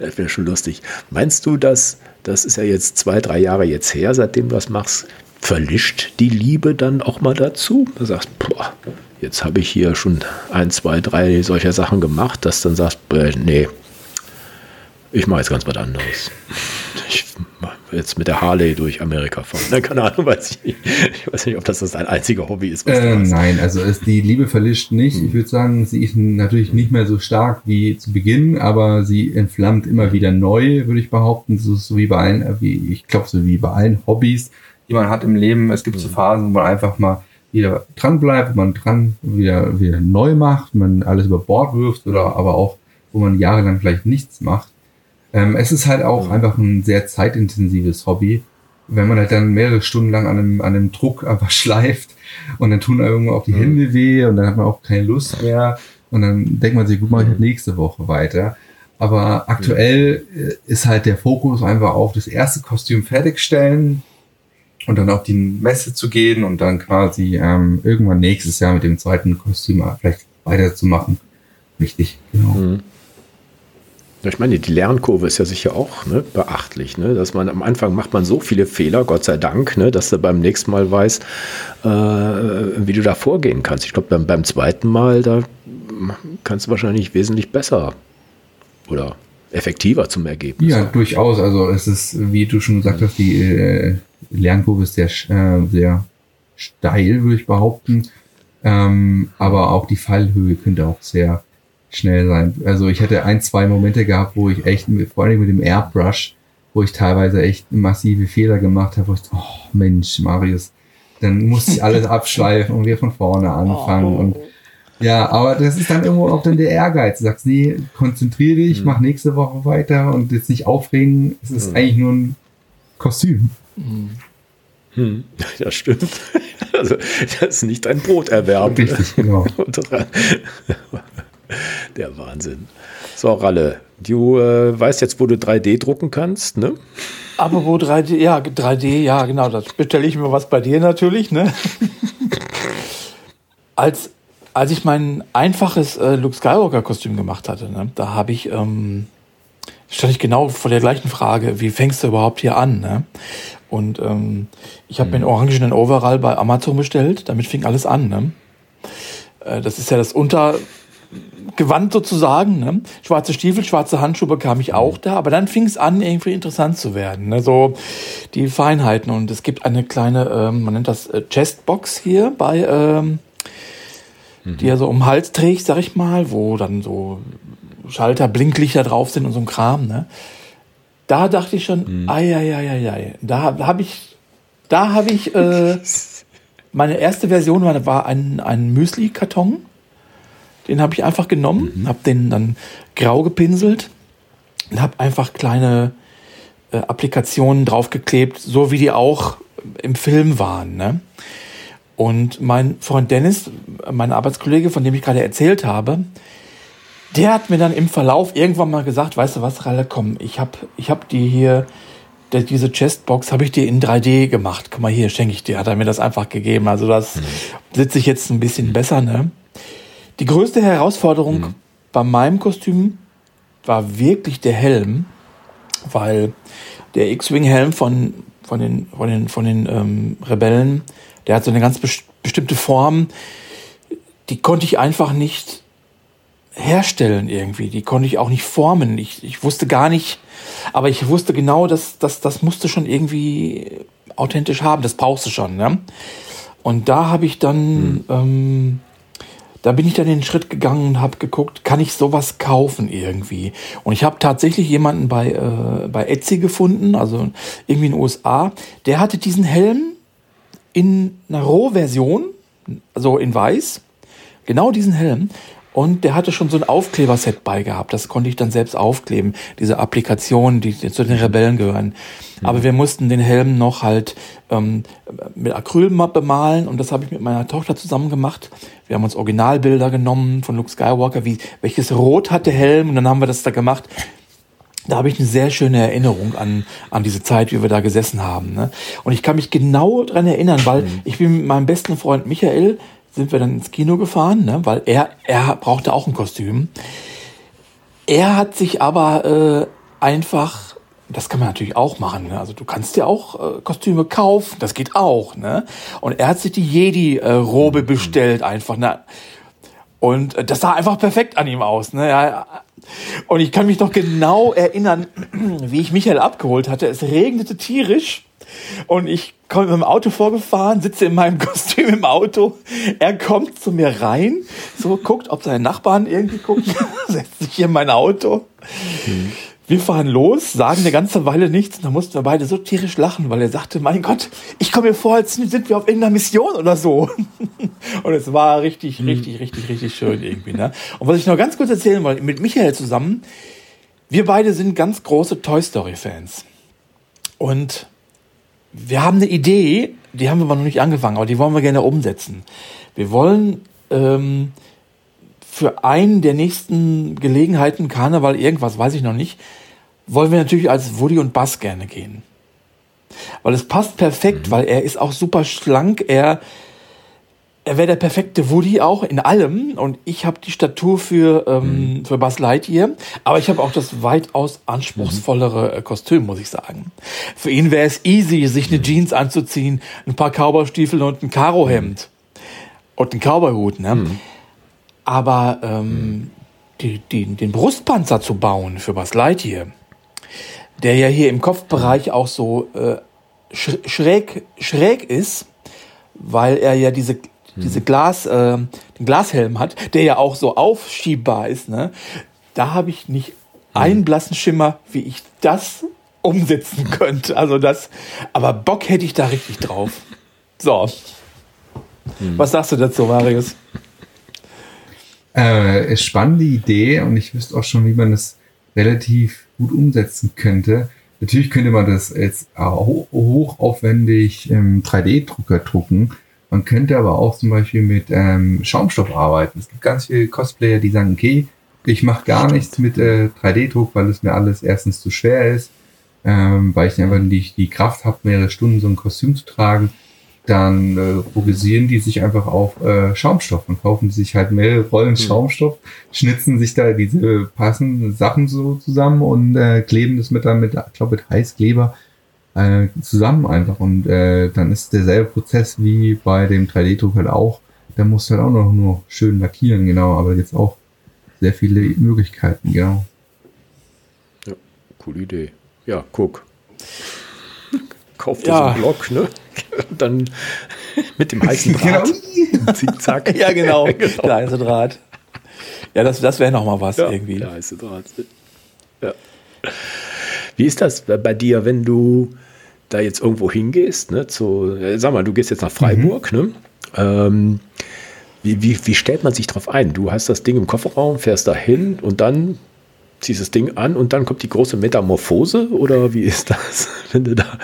[SPEAKER 1] das wäre schon lustig. Meinst du, dass das ist ja jetzt zwei, drei Jahre jetzt her, seitdem du das machst, verlischt die Liebe dann auch mal dazu? Du sagst, boah, jetzt habe ich hier schon ein, zwei, drei solcher Sachen gemacht, dass du dann sagst, nee, ich mache jetzt ganz was anderes. Jetzt mit der Harley durch Amerika fahren. Na, keine Ahnung, weiß ich nicht. Ich weiß nicht, ob das das ein einziger Hobby ist.
[SPEAKER 3] Äh, nein, also ist die Liebe verlischt nicht. Ich würde sagen, sie ist natürlich nicht mehr so stark wie zu Beginn, aber sie entflammt immer wieder neu, würde ich behaupten. So, so wie bei allen, wie, ich glaube, so wie bei allen Hobbys, die man hat im Leben. Es gibt so mhm. Phasen, wo man einfach mal wieder dran bleibt, wo man dran wieder, wieder neu macht, man alles über Bord wirft oder aber auch, wo man jahrelang vielleicht nichts macht. Ähm, es ist halt auch einfach ein sehr zeitintensives Hobby. Wenn man halt dann mehrere Stunden lang an einem, an einem Druck einfach schleift und dann tun irgendwo auch die. Hände weh und dann hat man auch keine Lust mehr und dann denkt man sich, gut, mache ich halt nächste Woche weiter. Aber aktuell mhm. ist halt der Fokus einfach auf das erste Kostüm fertigstellen und dann auf die Messe zu gehen und dann quasi ähm, irgendwann nächstes Jahr mit dem zweiten Kostüm vielleicht weiterzumachen. Richtig, genau. Mhm.
[SPEAKER 1] Ich meine, die Lernkurve ist ja sicher auch ne, beachtlich, ne? dass man am Anfang macht man so viele Fehler, Gott sei Dank, ne, dass du beim nächsten Mal weißt, äh, wie du da vorgehen kannst. Ich glaube, beim, beim zweiten Mal, da kannst du wahrscheinlich wesentlich besser oder effektiver zum Ergebnis.
[SPEAKER 3] Ja, durchaus. Also es ist, wie du schon gesagt hast, die äh, Lernkurve ist sehr, äh, sehr steil, würde ich behaupten. Ähm, aber auch die Fallhöhe könnte auch sehr schnell sein. Also ich hätte ein, zwei Momente gehabt, wo ich echt, vor allem mit dem Airbrush, wo ich teilweise echt massive Fehler gemacht habe, wo ich, oh Mensch, Marius, dann musste ich alles abschleifen und wir von vorne anfangen oh. und ja, aber das ist dann irgendwo auch dann der Ehrgeiz. Du sagst, nee, konzentriere dich, mhm. mach nächste Woche weiter und jetzt nicht aufregen. Es ist mhm. eigentlich nur ein Kostüm. Mhm.
[SPEAKER 1] Hm, das stimmt. Also, das ist nicht ein Broterwerb. Richtig, genau. Der Wahnsinn. So, Ralle, du äh, weißt jetzt, wo du 3D drucken kannst, ne?
[SPEAKER 2] Aber wo 3D, ja, 3D, ja, genau, das bestelle ich mir was bei dir natürlich, ne? als, als ich mein einfaches äh, Luke Skywalker-Kostüm gemacht hatte, ne, da habe ich, ähm, stand ich genau vor der gleichen Frage, wie fängst du überhaupt hier an, ne? Und ähm, ich habe mhm. mir einen orangenen Overall bei Amazon bestellt, damit fing alles an, ne? Äh, das ist ja das Unter Gewand sozusagen. Ne? Schwarze Stiefel, schwarze Handschuhe bekam ich auch da, aber dann fing es an, irgendwie interessant zu werden. Ne? So die Feinheiten. Und es gibt eine kleine, ähm, man nennt das äh, Chestbox hier bei, ähm, mhm. die er so um den Hals trägt, sag ich mal, wo dann so Schalter, Blinklichter drauf sind und so ein Kram. Ne? Da dachte ich schon, mhm. ai, ai, ai, ai, ai. da habe ich, da habe ich, äh, meine erste Version war, war ein, ein Müsli-Karton den habe ich einfach genommen, mhm. habe den dann grau gepinselt und habe einfach kleine äh, Applikationen draufgeklebt, so wie die auch im Film waren. Ne? Und mein Freund Dennis, mein Arbeitskollege, von dem ich gerade erzählt habe, der hat mir dann im Verlauf irgendwann mal gesagt, weißt du was, Ralle, komm, ich habe ich hab die hier, diese Chestbox habe ich dir in 3D gemacht. Guck mal hier, schenke ich dir. Hat er mir das einfach gegeben. Also das mhm. sitze ich jetzt ein bisschen besser, ne? Die größte Herausforderung mhm. bei meinem Kostüm war wirklich der Helm, weil der X-Wing-Helm von, von den, von den, von den ähm, Rebellen, der hat so eine ganz bestimmte Form, die konnte ich einfach nicht herstellen irgendwie. Die konnte ich auch nicht formen. Ich, ich wusste gar nicht, aber ich wusste genau, dass, dass das musste schon irgendwie authentisch haben. Das brauchst du schon. Ne? Und da habe ich dann mhm. ähm, da bin ich dann den Schritt gegangen und habe geguckt, kann ich sowas kaufen irgendwie? Und ich habe tatsächlich jemanden bei, äh, bei Etsy gefunden, also irgendwie in den USA, der hatte diesen Helm in einer Rohversion, also in weiß, genau diesen Helm. Und der hatte schon so ein Aufkleberset bei gehabt. Das konnte ich dann selbst aufkleben. Diese Applikationen, die zu den Rebellen gehören. Mhm. Aber wir mussten den Helm noch halt ähm, mit Acryl bemalen. Und das habe ich mit meiner Tochter zusammen gemacht. Wir haben uns Originalbilder genommen von Luke Skywalker. Wie, welches Rot hat der Helm? Und dann haben wir das da gemacht. Da habe ich eine sehr schöne Erinnerung an, an diese Zeit, wie wir da gesessen haben. Ne? Und ich kann mich genau dran erinnern, weil mhm. ich bin mit meinem besten Freund Michael sind wir dann ins Kino gefahren, ne? weil er, er brauchte auch ein Kostüm. Er hat sich aber äh, einfach, das kann man natürlich auch machen, ne? also du kannst dir auch äh, Kostüme kaufen, das geht auch. Ne? Und er hat sich die Jedi-Robe mhm. bestellt einfach. Ne? Und das sah einfach perfekt an ihm aus. Ne? Ja, und ich kann mich noch genau erinnern, wie ich Michael abgeholt hatte. Es regnete tierisch. Und ich komme mit dem Auto vorgefahren, sitze in meinem Kostüm im Auto. Er kommt zu mir rein, so guckt, ob seine Nachbarn irgendwie gucken, setzt sich hier in mein Auto. Mhm. Wir fahren los, sagen eine ganze Weile nichts. Und dann mussten wir beide so tierisch lachen, weil er sagte, mein Gott, ich komme mir vor, als sind wir auf irgendeiner Mission oder so. Und es war richtig, mhm. richtig, richtig, richtig schön irgendwie. Ne? Und was ich noch ganz kurz erzählen wollte, mit Michael zusammen, wir beide sind ganz große Toy Story Fans. Und wir haben eine Idee, die haben wir aber noch nicht angefangen, aber die wollen wir gerne umsetzen. Wir wollen ähm, für einen der nächsten Gelegenheiten, Karneval, irgendwas, weiß ich noch nicht, wollen wir natürlich als Woody und Bass gerne gehen. Weil es passt perfekt, mhm. weil er ist auch super schlank, er er wäre der perfekte Woody auch in allem und ich habe die Statur für, ähm, mhm. für Buzz Lightyear, aber ich habe auch das weitaus anspruchsvollere äh, Kostüm, muss ich sagen. Für ihn wäre es easy, sich eine Jeans anzuziehen, ein paar Cowboystiefel und ein Karohemd und ein Cowboyhut, ne? Aber ähm, die, die, den Brustpanzer zu bauen für Buzz Lightyear, der ja hier im Kopfbereich auch so äh, schräg, schräg ist, weil er ja diese diese Glas, äh, den Glashelm hat, der ja auch so aufschiebbar ist, ne? Da habe ich nicht einen blassen Schimmer, wie ich das umsetzen könnte. Also das, aber Bock hätte ich da richtig drauf. So. Hm. Was sagst du dazu, Marius?
[SPEAKER 3] Äh, spannende Idee und ich wüsste auch schon, wie man das relativ gut umsetzen könnte. Natürlich könnte man das jetzt auch hochaufwendig im 3D-Drucker drucken. Man könnte aber auch zum Beispiel mit ähm, Schaumstoff arbeiten. Es gibt ganz viele Cosplayer, die sagen, okay, ich mache gar nichts mit äh, 3D-Druck, weil es mir alles erstens zu schwer ist, ähm, weil ich einfach nicht die Kraft habe, mehrere Stunden so ein Kostüm zu tragen. Dann äh, fokussieren die sich einfach auf äh, Schaumstoff und kaufen sich halt mehrere Rollen mhm. Schaumstoff, schnitzen sich da diese passenden Sachen so zusammen und äh, kleben das mit dann mit, ich glaube, mit Heißkleber äh, zusammen einfach und äh, dann ist derselbe Prozess wie bei dem 3D-Druck halt auch. Der muss halt auch noch nur schön lackieren, genau, aber jetzt auch sehr viele Möglichkeiten, genau.
[SPEAKER 1] Ja, coole Idee. Ja, guck. Kauft
[SPEAKER 2] Ja.
[SPEAKER 1] ja. so einen Block, ne? Dann mit dem heißen Draht. Zickzack.
[SPEAKER 2] Ja, genau. Der heiße Draht. Ja, das, das wäre noch mal was
[SPEAKER 1] Ja,
[SPEAKER 2] irgendwie.
[SPEAKER 1] Der heiße Draht. Ja. Wie ist das bei dir, wenn du da jetzt irgendwo hingehst, ne, zu, äh, sag mal, du gehst jetzt nach Freiburg, ne? Ähm, wie, wie, wie stellt man sich drauf ein? Du hast das Ding im Kofferraum, fährst da hin und dann ziehst das Ding an und dann kommt die große Metamorphose oder wie ist das, wenn du da,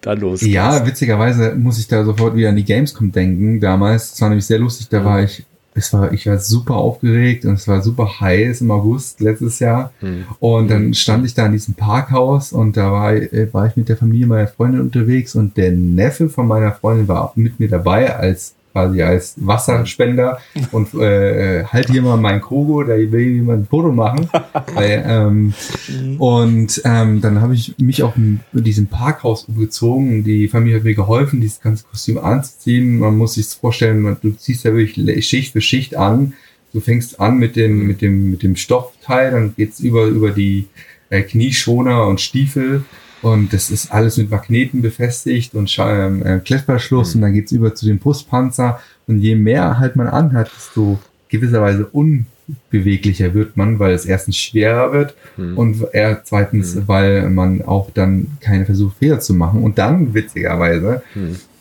[SPEAKER 1] da losgehst?
[SPEAKER 3] Ja, witzigerweise muss ich da sofort wieder an die Gamescom denken. Damals, es war nämlich sehr lustig, da war ich, es war, ich war super aufgeregt und es war super heiß im August letztes Jahr.
[SPEAKER 1] Hm.
[SPEAKER 3] Und dann stand ich da in diesem Parkhaus und da war, äh, war ich mit der Familie meiner Freundin unterwegs und der Neffe von meiner Freundin war mit mir dabei als quasi als Wasserspender und äh, äh, halt hier mal mein Kogo, da will jemand ein Foto machen. Weil, ähm, und ähm, dann habe ich mich auf dem, diesem Parkhaus umgezogen. Die Familie hat mir geholfen, dieses ganze Kostüm anzuziehen. Man muss sich vorstellen, man- du ziehst ja wirklich Schicht für Schicht an. Du fängst an mit dem, mit dem, mit dem Stoffteil, dann geht's über, über die äh, Knieschoner und Stiefel. Und das ist alles mit Magneten befestigt und ähm, äh, Klettverschluss. Und dann geht's über zu dem Brustpanzer. Und je mehr halt man anhat, desto gewisserweise unbeweglicher wird man, weil es erstens schwerer wird und er zweitens, weil man auch dann keine versucht, Fehler zu machen. Und dann, witzigerweise,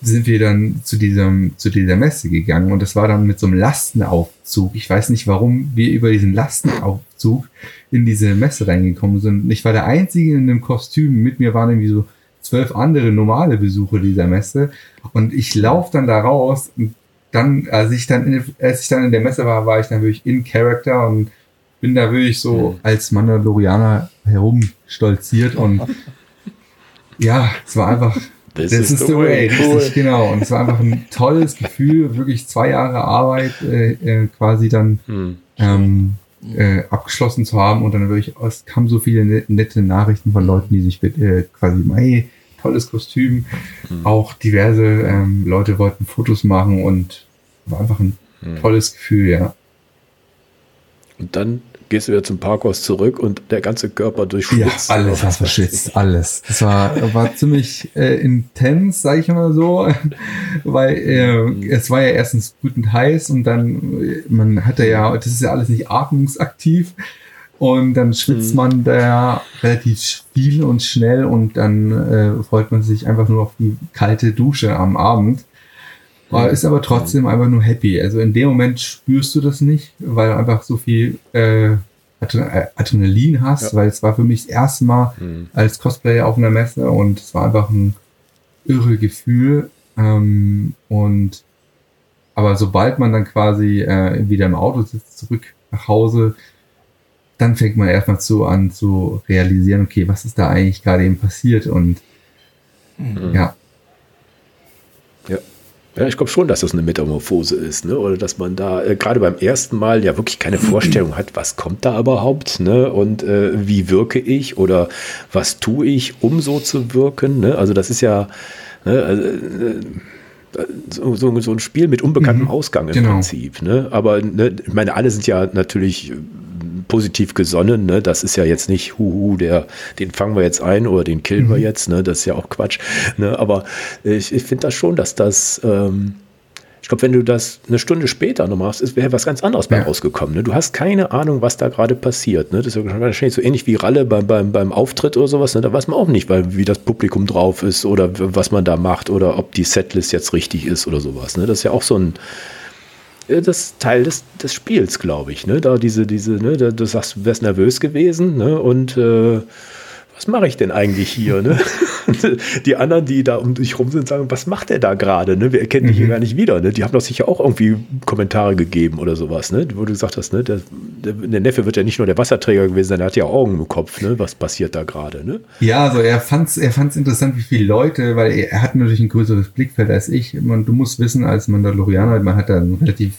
[SPEAKER 3] sind wir dann zu diesem, zu dieser Messe gegangen und das war dann mit so einem Lastenaufzug. Ich weiß nicht, warum wir über diesen Lastenaufzug in diese Messe reingekommen sind. Ich war der Einzige in einem Kostüm. Mit mir waren irgendwie so zwölf andere normale Besucher dieser Messe und ich laufe dann da raus und dann, als ich dann, in, als ich dann in der Messe war, war ich dann wirklich in Character und bin da wirklich so als Mandalorianer herumstolziert und ja, es war einfach
[SPEAKER 1] This
[SPEAKER 3] das
[SPEAKER 1] is
[SPEAKER 3] ist
[SPEAKER 1] the
[SPEAKER 3] way,
[SPEAKER 1] way.
[SPEAKER 3] richtig, genau. Und es war einfach ein tolles Gefühl, wirklich zwei Jahre Arbeit äh, äh, quasi dann
[SPEAKER 1] Hm.
[SPEAKER 3] ähm, äh, abgeschlossen zu haben und dann wirklich, es kamen so viele net- nette Nachrichten von Leuten, die sich äh, quasi, hey, tolles Kostüm. Auch diverse ähm, Leute wollten Fotos machen und war einfach ein tolles Gefühl, ja.
[SPEAKER 1] Und dann gehst du wieder zum Parkhaus zurück und der ganze Körper
[SPEAKER 3] Ja,
[SPEAKER 1] durchschwitzt.
[SPEAKER 3] alles
[SPEAKER 1] Oder
[SPEAKER 3] war
[SPEAKER 1] was
[SPEAKER 3] verschwitzt, alles. Das war, war ziemlich äh, intens, sage ich mal so, weil äh, es war ja erstens brütend heiß und dann, äh, man hatte ja, das ist ja alles nicht atmungsaktiv und dann schwitzt man da relativ viel und schnell und dann äh, freut man sich einfach nur auf die kalte Dusche am Abend. Ist aber trotzdem einfach nur happy. Also in dem Moment spürst du das nicht, weil du einfach so viel äh, äh, Adrenalin hast, weil es war für mich das erste Mal als Cosplayer auf einer Messe und es war einfach ein irre Gefühl. Ähm, und aber sobald man dann quasi äh, wieder im Auto sitzt, zurück nach Hause, dann fängt man erstmal zu an zu realisieren, okay, was ist da eigentlich gerade eben passiert und ja,
[SPEAKER 1] Ja. Ja, ich glaube schon, dass das eine Metamorphose ist, ne? Oder dass man da äh, gerade beim ersten Mal ja wirklich keine Vorstellung hat, was kommt da überhaupt, ne? Und äh, wie wirke ich oder was tue ich, um so zu wirken, ne? Also das ist ja ne, also, äh, so, so, so ein Spiel mit unbekanntem Ausgang im
[SPEAKER 3] genau.
[SPEAKER 1] Prinzip, ne? Aber ne, ich meine, alle sind ja natürlich äh, positiv gesonnen, ne? Das ist ja jetzt nicht, huhu, der, den fangen wir jetzt ein oder den killen wir jetzt, ne? Das ist ja auch Quatsch. Ne? Aber ich, ich finde das schon, dass das, ähm, ich glaube, wenn du das eine Stunde später noch machst, ist- wäre was ganz anderes bei
[SPEAKER 3] Ja.
[SPEAKER 1] rausgekommen. Ne? Du hast keine Ahnung, was da gerade passiert. Ne? Das ist ja wahrscheinlich so ähnlich wie Ralle beim, beim, beim Auftritt oder sowas. Ne? Da weiß man auch nicht, weil, wie das Publikum drauf ist oder was man da macht oder ob die Setlist jetzt richtig ist oder sowas. Ne? Das ist ja auch so ein das ist Teil des, des Spiels, glaube ich. Ne? Da diese, diese, ne? da, du sagst, du wärst nervös gewesen, ne? Und äh, was mache ich denn eigentlich hier? Ne? die anderen, die da um dich rum sind, sagen, was macht der da gerade? Ne? Wir erkennen dich hier gar nicht wieder. Ne? Die haben doch sicher auch irgendwie Kommentare gegeben oder sowas, ne? wo du gesagt hast, ne? der, der, Neffe wird ja nicht nur der Wasserträger gewesen sein, der hat ja Augen im Kopf. Ne? Was passiert da gerade? Ne?
[SPEAKER 3] Ja, also er fand's, er fand's interessant, wie viele Leute, weil er, er hat natürlich ein größeres Blickfeld als ich. Man, du musst wissen, als Mandalorianer, man hat da ein relativ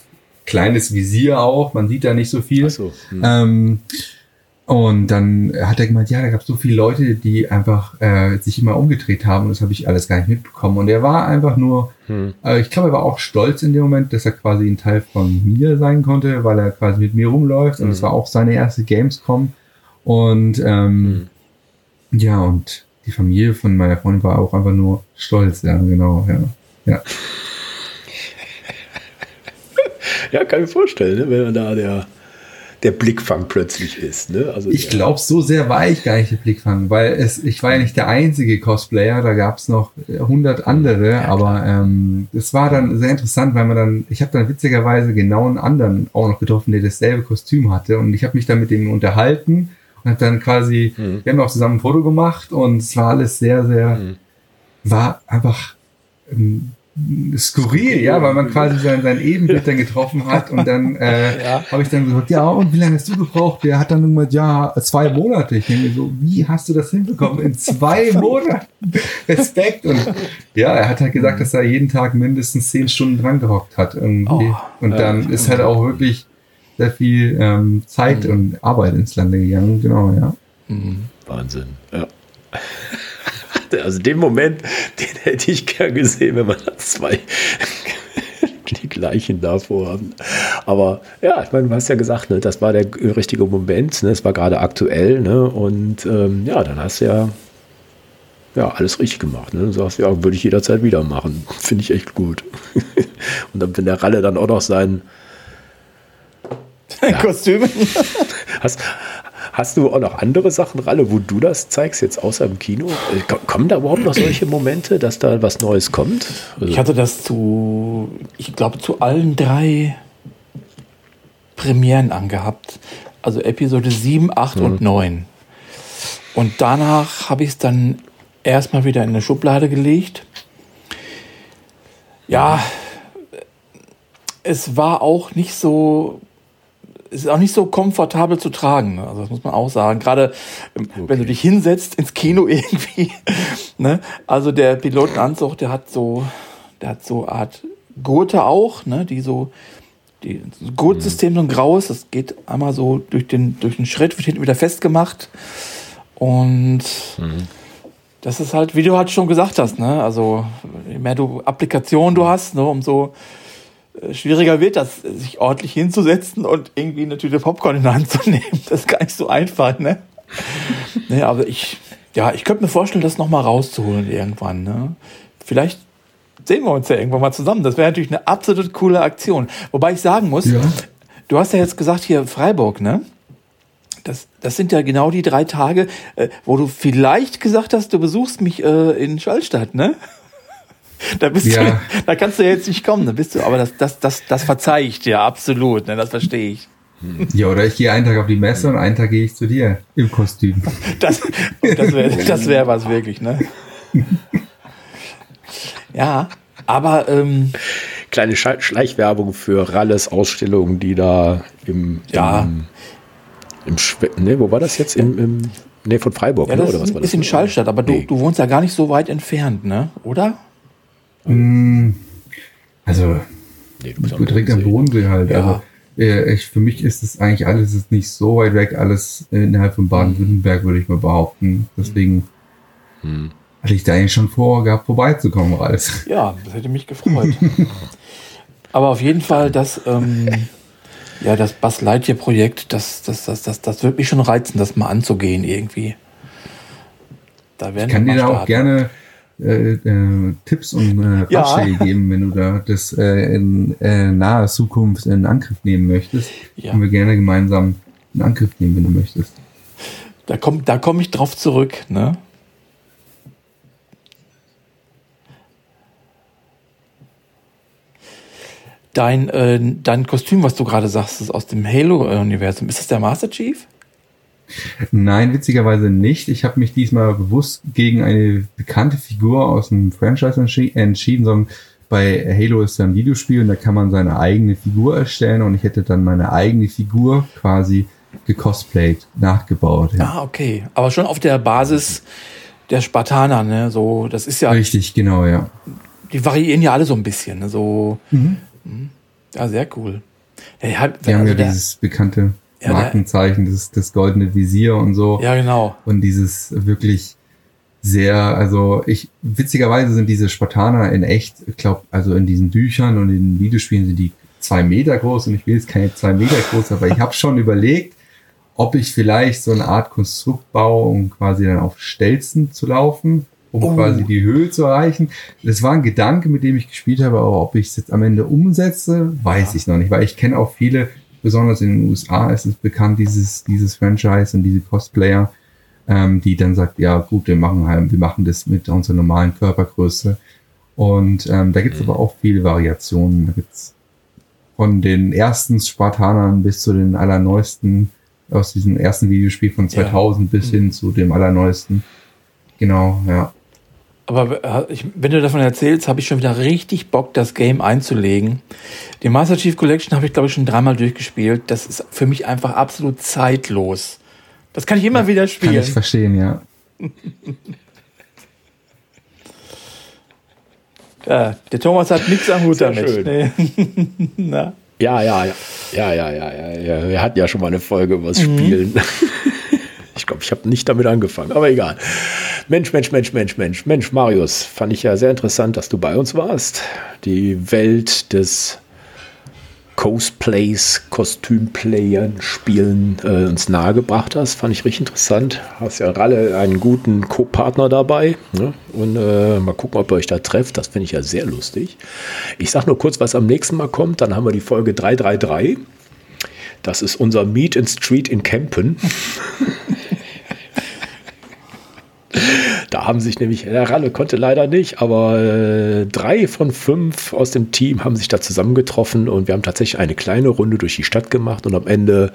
[SPEAKER 3] kleines Visier auch, man sieht da nicht so viel.
[SPEAKER 1] Ach so, hm.
[SPEAKER 3] Ähm, Und dann hat er gemeint, ja, da gab es so viele Leute, die einfach äh, sich immer umgedreht haben und das habe ich alles gar nicht mitbekommen. Und er war einfach nur, hm. äh, ich glaube, er war auch stolz in dem Moment, dass er quasi ein Teil von mir sein konnte, weil er quasi mit mir rumläuft hm. und es war auch seine erste Gamescom. Und ähm, hm. ja, und die Familie von meiner Freundin war auch einfach nur stolz, ja, genau, ja. Ja,
[SPEAKER 1] ja kann ich mir vorstellen, ne, wenn man da der der Blickfang plötzlich ist. Ne?
[SPEAKER 3] Also ich glaube, so sehr war ich gar nicht der Blickfang, weil es, ich war ja nicht der einzige Cosplayer, da gab es noch 100 andere, ja, aber ähm, es war dann sehr interessant, weil man dann, ich habe dann witzigerweise genau einen anderen auch noch getroffen, der dasselbe Kostüm hatte und ich habe mich dann mit dem unterhalten und habe dann quasi, mhm. wir haben auch zusammen ein Foto gemacht und es war alles sehr, sehr, mhm. war einfach ähm, skurril, ja, weil man quasi sein, sein Ebenbild dann getroffen hat und dann äh, ja. habe ich dann gesagt, ja, und wie lange hast du gebraucht? Der hat dann gesagt, ja, zwei Monate. Ich denke so, wie hast du das hinbekommen? In zwei Monaten? Respekt. Und ja, er hat halt gesagt, dass er jeden Tag mindestens zehn Stunden dran gehockt hat irgendwie. Oh, und dann äh, ist halt auch wirklich sehr viel ähm, Zeit mhm. und Arbeit ins Lande gegangen, genau, ja.
[SPEAKER 1] Mhm. Wahnsinn, ja. Also den Moment, den hätte ich gern gesehen, wenn man zwei die gleichen davor haben. Aber ja, ich meine, du hast ja gesagt, ne, das war der richtige Moment, ne, es war gerade aktuell, ne, und ähm, ja, dann hast du ja, ja alles richtig gemacht. Ne? Du sagst, ja, würde ich jederzeit wieder machen. Finde ich echt gut. und dann, wenn der Ralle dann auch noch sein
[SPEAKER 2] ja, Kostüm.
[SPEAKER 1] hast, Hast du auch noch andere Sachen, Ralle, wo du das zeigst, jetzt außer im Kino? Äh, kommen da überhaupt noch solche Momente, dass da was Neues kommt?
[SPEAKER 2] Also ich hatte das zu, ich glaube, zu allen drei Premieren angehabt. Also Episode 7, 8 mhm. und 9. Und danach habe ich es dann erstmal wieder in eine Schublade gelegt. Ja, es war auch nicht so ist auch nicht so komfortabel zu tragen. Ne? Also das muss man auch sagen. Gerade okay. Ähm, wenn du dich hinsetzt ins Kino irgendwie. ne? Also der Pilotenanzug, der hat so, der hat so Art Gurte auch, ne? die so, die das Gurtsystem so ein graues, das geht einmal so durch den, durch den Schritt, wird hinten wieder festgemacht. Und mhm. das ist halt, wie du halt schon gesagt hast, ne? Also je mehr du Applikationen du hast, ne, umso schwieriger wird das, sich ordentlich hinzusetzen und irgendwie eine Tüte Popcorn in die Hand zu nehmen. Das ist gar nicht so einfach, ne? ne aber ich, ja, ich könnte mir vorstellen, das nochmal rauszuholen irgendwann, ne? Vielleicht sehen wir uns ja irgendwann mal zusammen. Das wäre natürlich eine absolut coole Aktion. Wobei ich sagen muss, ja. du hast ja jetzt gesagt hier Freiburg, ne? Das, das sind ja genau die drei Tage, äh, wo du vielleicht gesagt hast, du besuchst mich äh, in Schallstadt, ne? Da bist ja. du, da kannst du jetzt nicht kommen, da bist du, aber das, das, das, das verzeih ich dir absolut, ne, das verstehe ich.
[SPEAKER 3] Ja, oder ich gehe einen Tag auf die Messe und einen Tag gehe ich zu dir im Kostüm.
[SPEAKER 2] Das, das wäre das wär was wirklich, ne? Ja, aber ähm,
[SPEAKER 1] kleine Schleichwerbung für Ralles Ausstellung, die da im,
[SPEAKER 2] ja.
[SPEAKER 1] im, im ne, wo war das jetzt? Im, im ne, von Freiburg,
[SPEAKER 2] ja, ne? oder was war das? Ist in Schallstadt, aber du, nee. du wohnst ja gar nicht so weit entfernt, ne? Oder?
[SPEAKER 3] Mm, also, nee, du bist direkt am Bodensee halt. Ja. Also, äh, ich, für mich ist es eigentlich alles ist nicht so weit weg, alles innerhalb von Baden-Württemberg, würde ich mal behaupten. Deswegen hm. hatte ich da eigentlich schon vorgehabt, vorbeizukommen, Ralf.
[SPEAKER 2] Ja, das hätte mich gefreut. Aber auf jeden Fall, das, ähm, ja, das Buzz Lightyear Projekt, das, das, das, das, das wird mich schon reizen, das mal anzugehen irgendwie.
[SPEAKER 3] Da werden ich kann dir da auch gerne äh, äh, Tipps und äh, Ratschläge ja. geben, wenn du da das äh, in äh, naher Zukunft in Angriff nehmen möchtest. Ja. Können wir gerne gemeinsam in Angriff nehmen, wenn du möchtest.
[SPEAKER 2] Da komme da komm ich drauf zurück, ne? Dein, äh, dein Kostüm, was du gerade sagst, ist aus dem Halo-Universum. Ist das der Master Chief?
[SPEAKER 3] Nein, witzigerweise nicht. Ich habe mich diesmal bewusst gegen eine bekannte Figur aus dem Franchise entschieden, sondern bei Halo ist ja ein Videospiel und da kann man seine eigene Figur erstellen und ich hätte dann meine eigene Figur quasi gecosplayt, nachgebaut.
[SPEAKER 2] Ja. Ah, okay. Aber schon auf der Basis der Spartaner, ne? So, das ist ja.
[SPEAKER 3] Richtig, genau, ja.
[SPEAKER 2] Die variieren ja alle so ein bisschen, ne? So. Mhm. mhm. Ja, sehr cool.
[SPEAKER 3] Ja, halt, Wir haben also ja dieses bekannte ja, Markenzeichen, das, das goldene Visier und so.
[SPEAKER 2] Ja, genau.
[SPEAKER 3] Und dieses wirklich sehr, also ich, witzigerweise sind diese Spartaner in echt, ich glaube, also in diesen Büchern und in den Videospielen sind die zwei Meter groß und ich will jetzt keine zwei Meter groß, aber ich habe schon überlegt, ob ich vielleicht so eine Art Konstrukt baue, um quasi dann auf Stelzen zu laufen, um oh. quasi die Höhe zu erreichen. Das war ein Gedanke, mit dem ich gespielt habe, aber ob ich es jetzt am Ende umsetze, weiß ja. ich noch nicht, weil ich kenne auch viele, besonders in den USA ist es bekannt, dieses, dieses Franchise und diese Cosplayer, ähm, die dann sagt, ja gut, wir machen halt, wir machen das mit unserer normalen Körpergröße. Und ähm, da gibt es mhm. aber auch viele Variationen. Da gibt's von den ersten Spartanern bis zu den allerneuesten, aus diesem ersten Videospiel von 2000 ja. bis mhm. hin zu dem allerneuesten. Genau, ja.
[SPEAKER 2] Aber äh, ich, wenn du davon erzählst, habe ich schon wieder richtig Bock, das Game einzulegen. Die Master Chief Collection habe ich, glaube ich, schon dreimal durchgespielt. Das ist für mich einfach absolut zeitlos. Das kann ich immer ja, wieder spielen. Kann
[SPEAKER 3] ich verstehen, ja.
[SPEAKER 2] ja der Thomas hat nichts am Hut damit. Nee.
[SPEAKER 1] ja, ja, ja. Ja, ja, ja, ja, ja. Wir hatten ja schon mal eine Folge über das mhm. Spielen. ich glaube, ich habe nicht damit angefangen, aber egal. Mensch, Mensch, Mensch, Mensch, Mensch, Mensch, Marius, fand ich ja sehr interessant, dass du bei uns warst. Die Welt des Cosplays, Kostümplayern, Spielen äh, uns nahegebracht hast. Fand ich richtig interessant. Hast ja Ralle einen guten Co-Partner dabei. Ne? Und äh, mal gucken, ob ihr euch da trefft. Das finde ich ja sehr lustig. Ich sage nur kurz, was am nächsten Mal kommt. Dann haben wir die Folge 333. Das ist unser Meet in Street in Kempen. Haben sich nämlich, der Ralle konnte leider nicht, aber äh, drei von fünf aus dem Team haben sich da zusammengetroffen und wir haben tatsächlich eine kleine Runde durch die Stadt gemacht und am Ende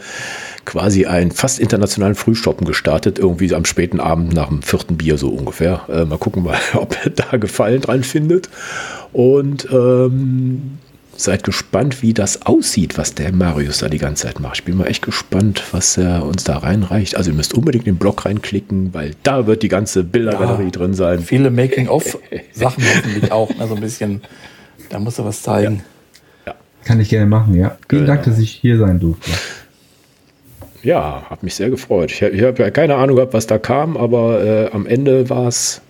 [SPEAKER 1] quasi einen fast internationalen Frühstoppen gestartet, irgendwie am späten Abend nach dem vierten Bier so ungefähr. Äh, mal gucken, mal, ob er da Gefallen dran findet. Und ähm, seid gespannt, wie das aussieht, was der Marius da die ganze Zeit macht. Ich bin mal echt gespannt, was er uns da reinreicht. Also ihr müsst unbedingt den Blog reinklicken, weil da wird die ganze Bildergalerie ja, drin sein.
[SPEAKER 2] Viele Making-of-Sachen hoffentlich auch. Also ein bisschen, da muss er was zeigen.
[SPEAKER 3] Ja. ja. Kann ich gerne machen, ja. Vielen genau. Dank, dass ich hier sein durfte.
[SPEAKER 1] Ja, hat mich sehr gefreut. Ich, ich habe ja keine Ahnung gehabt, was da kam, aber äh, am Ende war es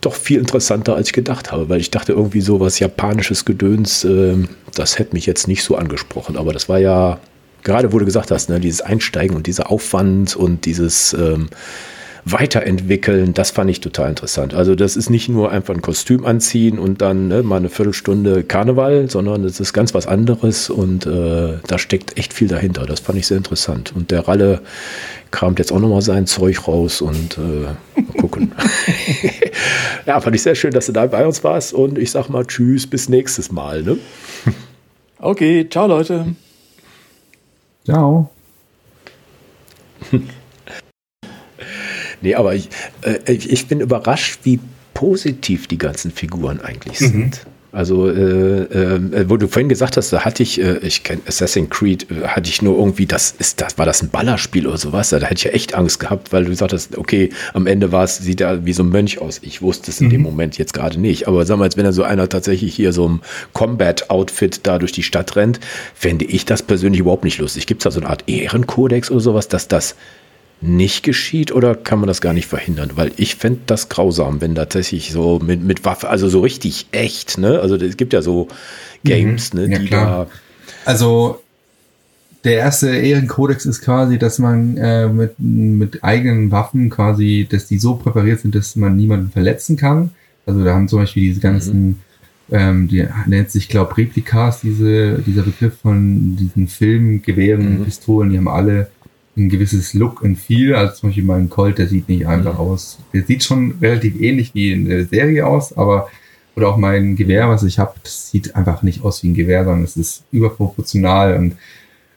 [SPEAKER 1] doch viel interessanter, als ich gedacht habe, weil ich dachte irgendwie so was japanisches Gedöns, äh, das hätte mich jetzt nicht so angesprochen. Aber das war ja, gerade wo du gesagt hast, ne, dieses Einsteigen und dieser Aufwand und dieses ähm, weiterentwickeln, das fand ich total interessant. Also das ist nicht nur einfach ein Kostüm anziehen und dann ne, mal eine Viertelstunde Karneval, sondern es ist ganz was anderes und äh, da steckt echt viel dahinter. Das fand ich sehr interessant. Und der Ralle kramt jetzt auch nochmal sein Zeug raus und äh, mal gucken. ja, fand ich sehr schön, dass du da bei uns warst und ich sag mal Tschüss, bis nächstes Mal. Ne?
[SPEAKER 2] Okay, ciao Leute.
[SPEAKER 3] Ciao.
[SPEAKER 1] Nee, aber ich, äh, ich bin überrascht, wie positiv die ganzen Figuren eigentlich mhm. sind. Also, äh, äh, wo du vorhin gesagt hast, da hatte ich, äh, ich kenne Assassin's Creed, äh, hatte ich nur irgendwie, das ist, das war das ein Ballerspiel oder sowas. Da hätte ich ja echt Angst gehabt, weil du gesagt hast, okay, am Ende war es, sieht er wie so ein Mönch aus. Ich wusste es in mhm. dem Moment jetzt gerade nicht. Aber sag mal, jetzt, wenn er so einer tatsächlich hier so ein Combat-Outfit da durch die Stadt rennt, fände ich das persönlich überhaupt nicht lustig. Gibt es da so eine Art Ehrenkodex oder sowas, dass das nicht geschieht oder kann man das gar nicht verhindern? Weil ich fände das grausam, wenn tatsächlich so mit, mit Waffe, also so richtig echt, ne? Also es gibt ja so Games, mhm, ne, ja,
[SPEAKER 3] die klar. da. Also der erste Ehrenkodex ist quasi, dass man äh, mit, mit eigenen Waffen quasi, dass die so präpariert sind, dass man niemanden verletzen kann. Also da haben zum Beispiel diese ganzen, mhm. ähm, die nennt sich, glaube Replikas, diese, dieser Begriff von diesen Filmgewehren, mhm. Pistolen, die haben alle ein gewisses Look und Feel. Also zum Beispiel mein Colt, der sieht nicht einfach mhm. aus. Der sieht schon relativ ähnlich wie in der Serie aus, aber oder auch mein Gewehr, was ich habe, das sieht einfach nicht aus wie ein Gewehr, sondern es ist überproportional und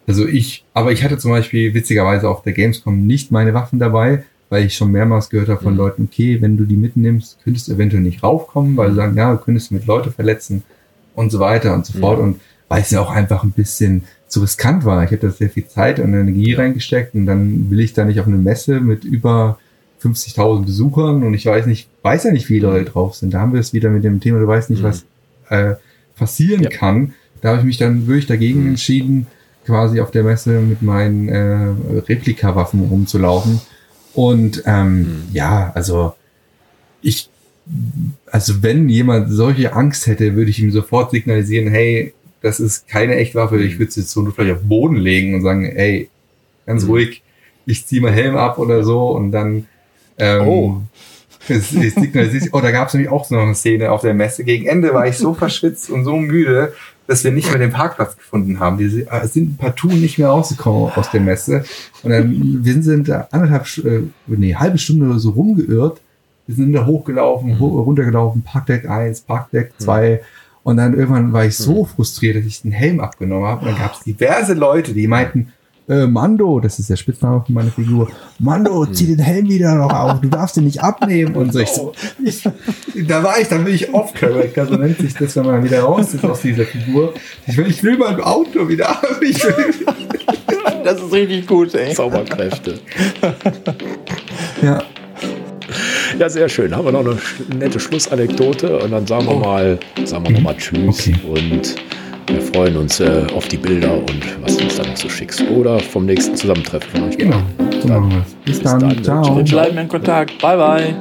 [SPEAKER 3] also ich, aber ich hatte zum Beispiel witzigerweise auf der Gamescom nicht meine Waffen dabei, weil ich schon mehrmals gehört habe von mhm. Leuten, okay, wenn du die mitnimmst, könntest du eventuell nicht raufkommen, weil sie sagen, ja, du könntest mit Leute verletzen und so weiter und so fort. Mhm. Und weil es ja auch einfach ein bisschen zu riskant war. Ich hätte da sehr viel Zeit und Energie reingesteckt und dann will ich da nicht auf eine Messe mit über 50.000 Besuchern und ich weiß nicht, weiß ja nicht, wie Leute drauf sind. Da haben wir es wieder mit dem Thema, du weißt nicht, mhm. was äh, passieren ja. kann. Da habe ich mich dann wirklich dagegen mhm. entschieden, quasi auf der Messe mit meinen äh, Replikawaffen rumzulaufen. Und ähm, mhm. ja, also ich, also wenn jemand solche Angst hätte, würde ich ihm sofort signalisieren, hey, das ist keine echte Waffe. Ich würde sie so vielleicht auf den Boden legen und sagen, hey, ganz mhm. ruhig, ich ziehe mal Helm ab oder so und dann ähm, oh. Es, es signalisiert, oh, da gab es nämlich auch so noch eine Szene auf der Messe. Gegen Ende war ich so verschwitzt und so müde, dass wir nicht mehr den Parkplatz gefunden haben. Wir äh, sind partout nicht mehr rausgekommen aus der Messe. Und dann, wir sind da anderthalb, äh, nee, halbe Stunde oder so rumgeirrt. Wir sind da hochgelaufen, ho runtergelaufen, Parkdeck 1, Parkdeck 2. Mhm. Und dann irgendwann war ich so frustriert, dass ich den Helm abgenommen habe. Und dann gab es diverse Leute, die meinten, äh, Mando, das ist der Spitzname von meiner Figur, Mando, zieh den Helm wieder noch auf, du darfst den nicht abnehmen und so. Ich, so ich, da war ich, dann bin ich off-Character, so nennt sich das, wenn man wieder raus ist aus dieser Figur. Ich will, ich will mein Auto wieder haben.
[SPEAKER 2] das ist richtig gut, ey.
[SPEAKER 1] Zauberkräfte.
[SPEAKER 3] ja.
[SPEAKER 1] Ja, sehr schön. Haben wir noch eine nette Schlussanekdote und dann sagen wir oh. mal, sagen wir nochmal Tschüss okay. und wir freuen uns äh, auf die Bilder und was du uns dann noch so schickst. Oder vom nächsten Zusammentreffen.
[SPEAKER 3] Genau. So machen wir Bis, Bis dann. dann.
[SPEAKER 2] Ciao. Wir bleiben in Kontakt. Bye, bye.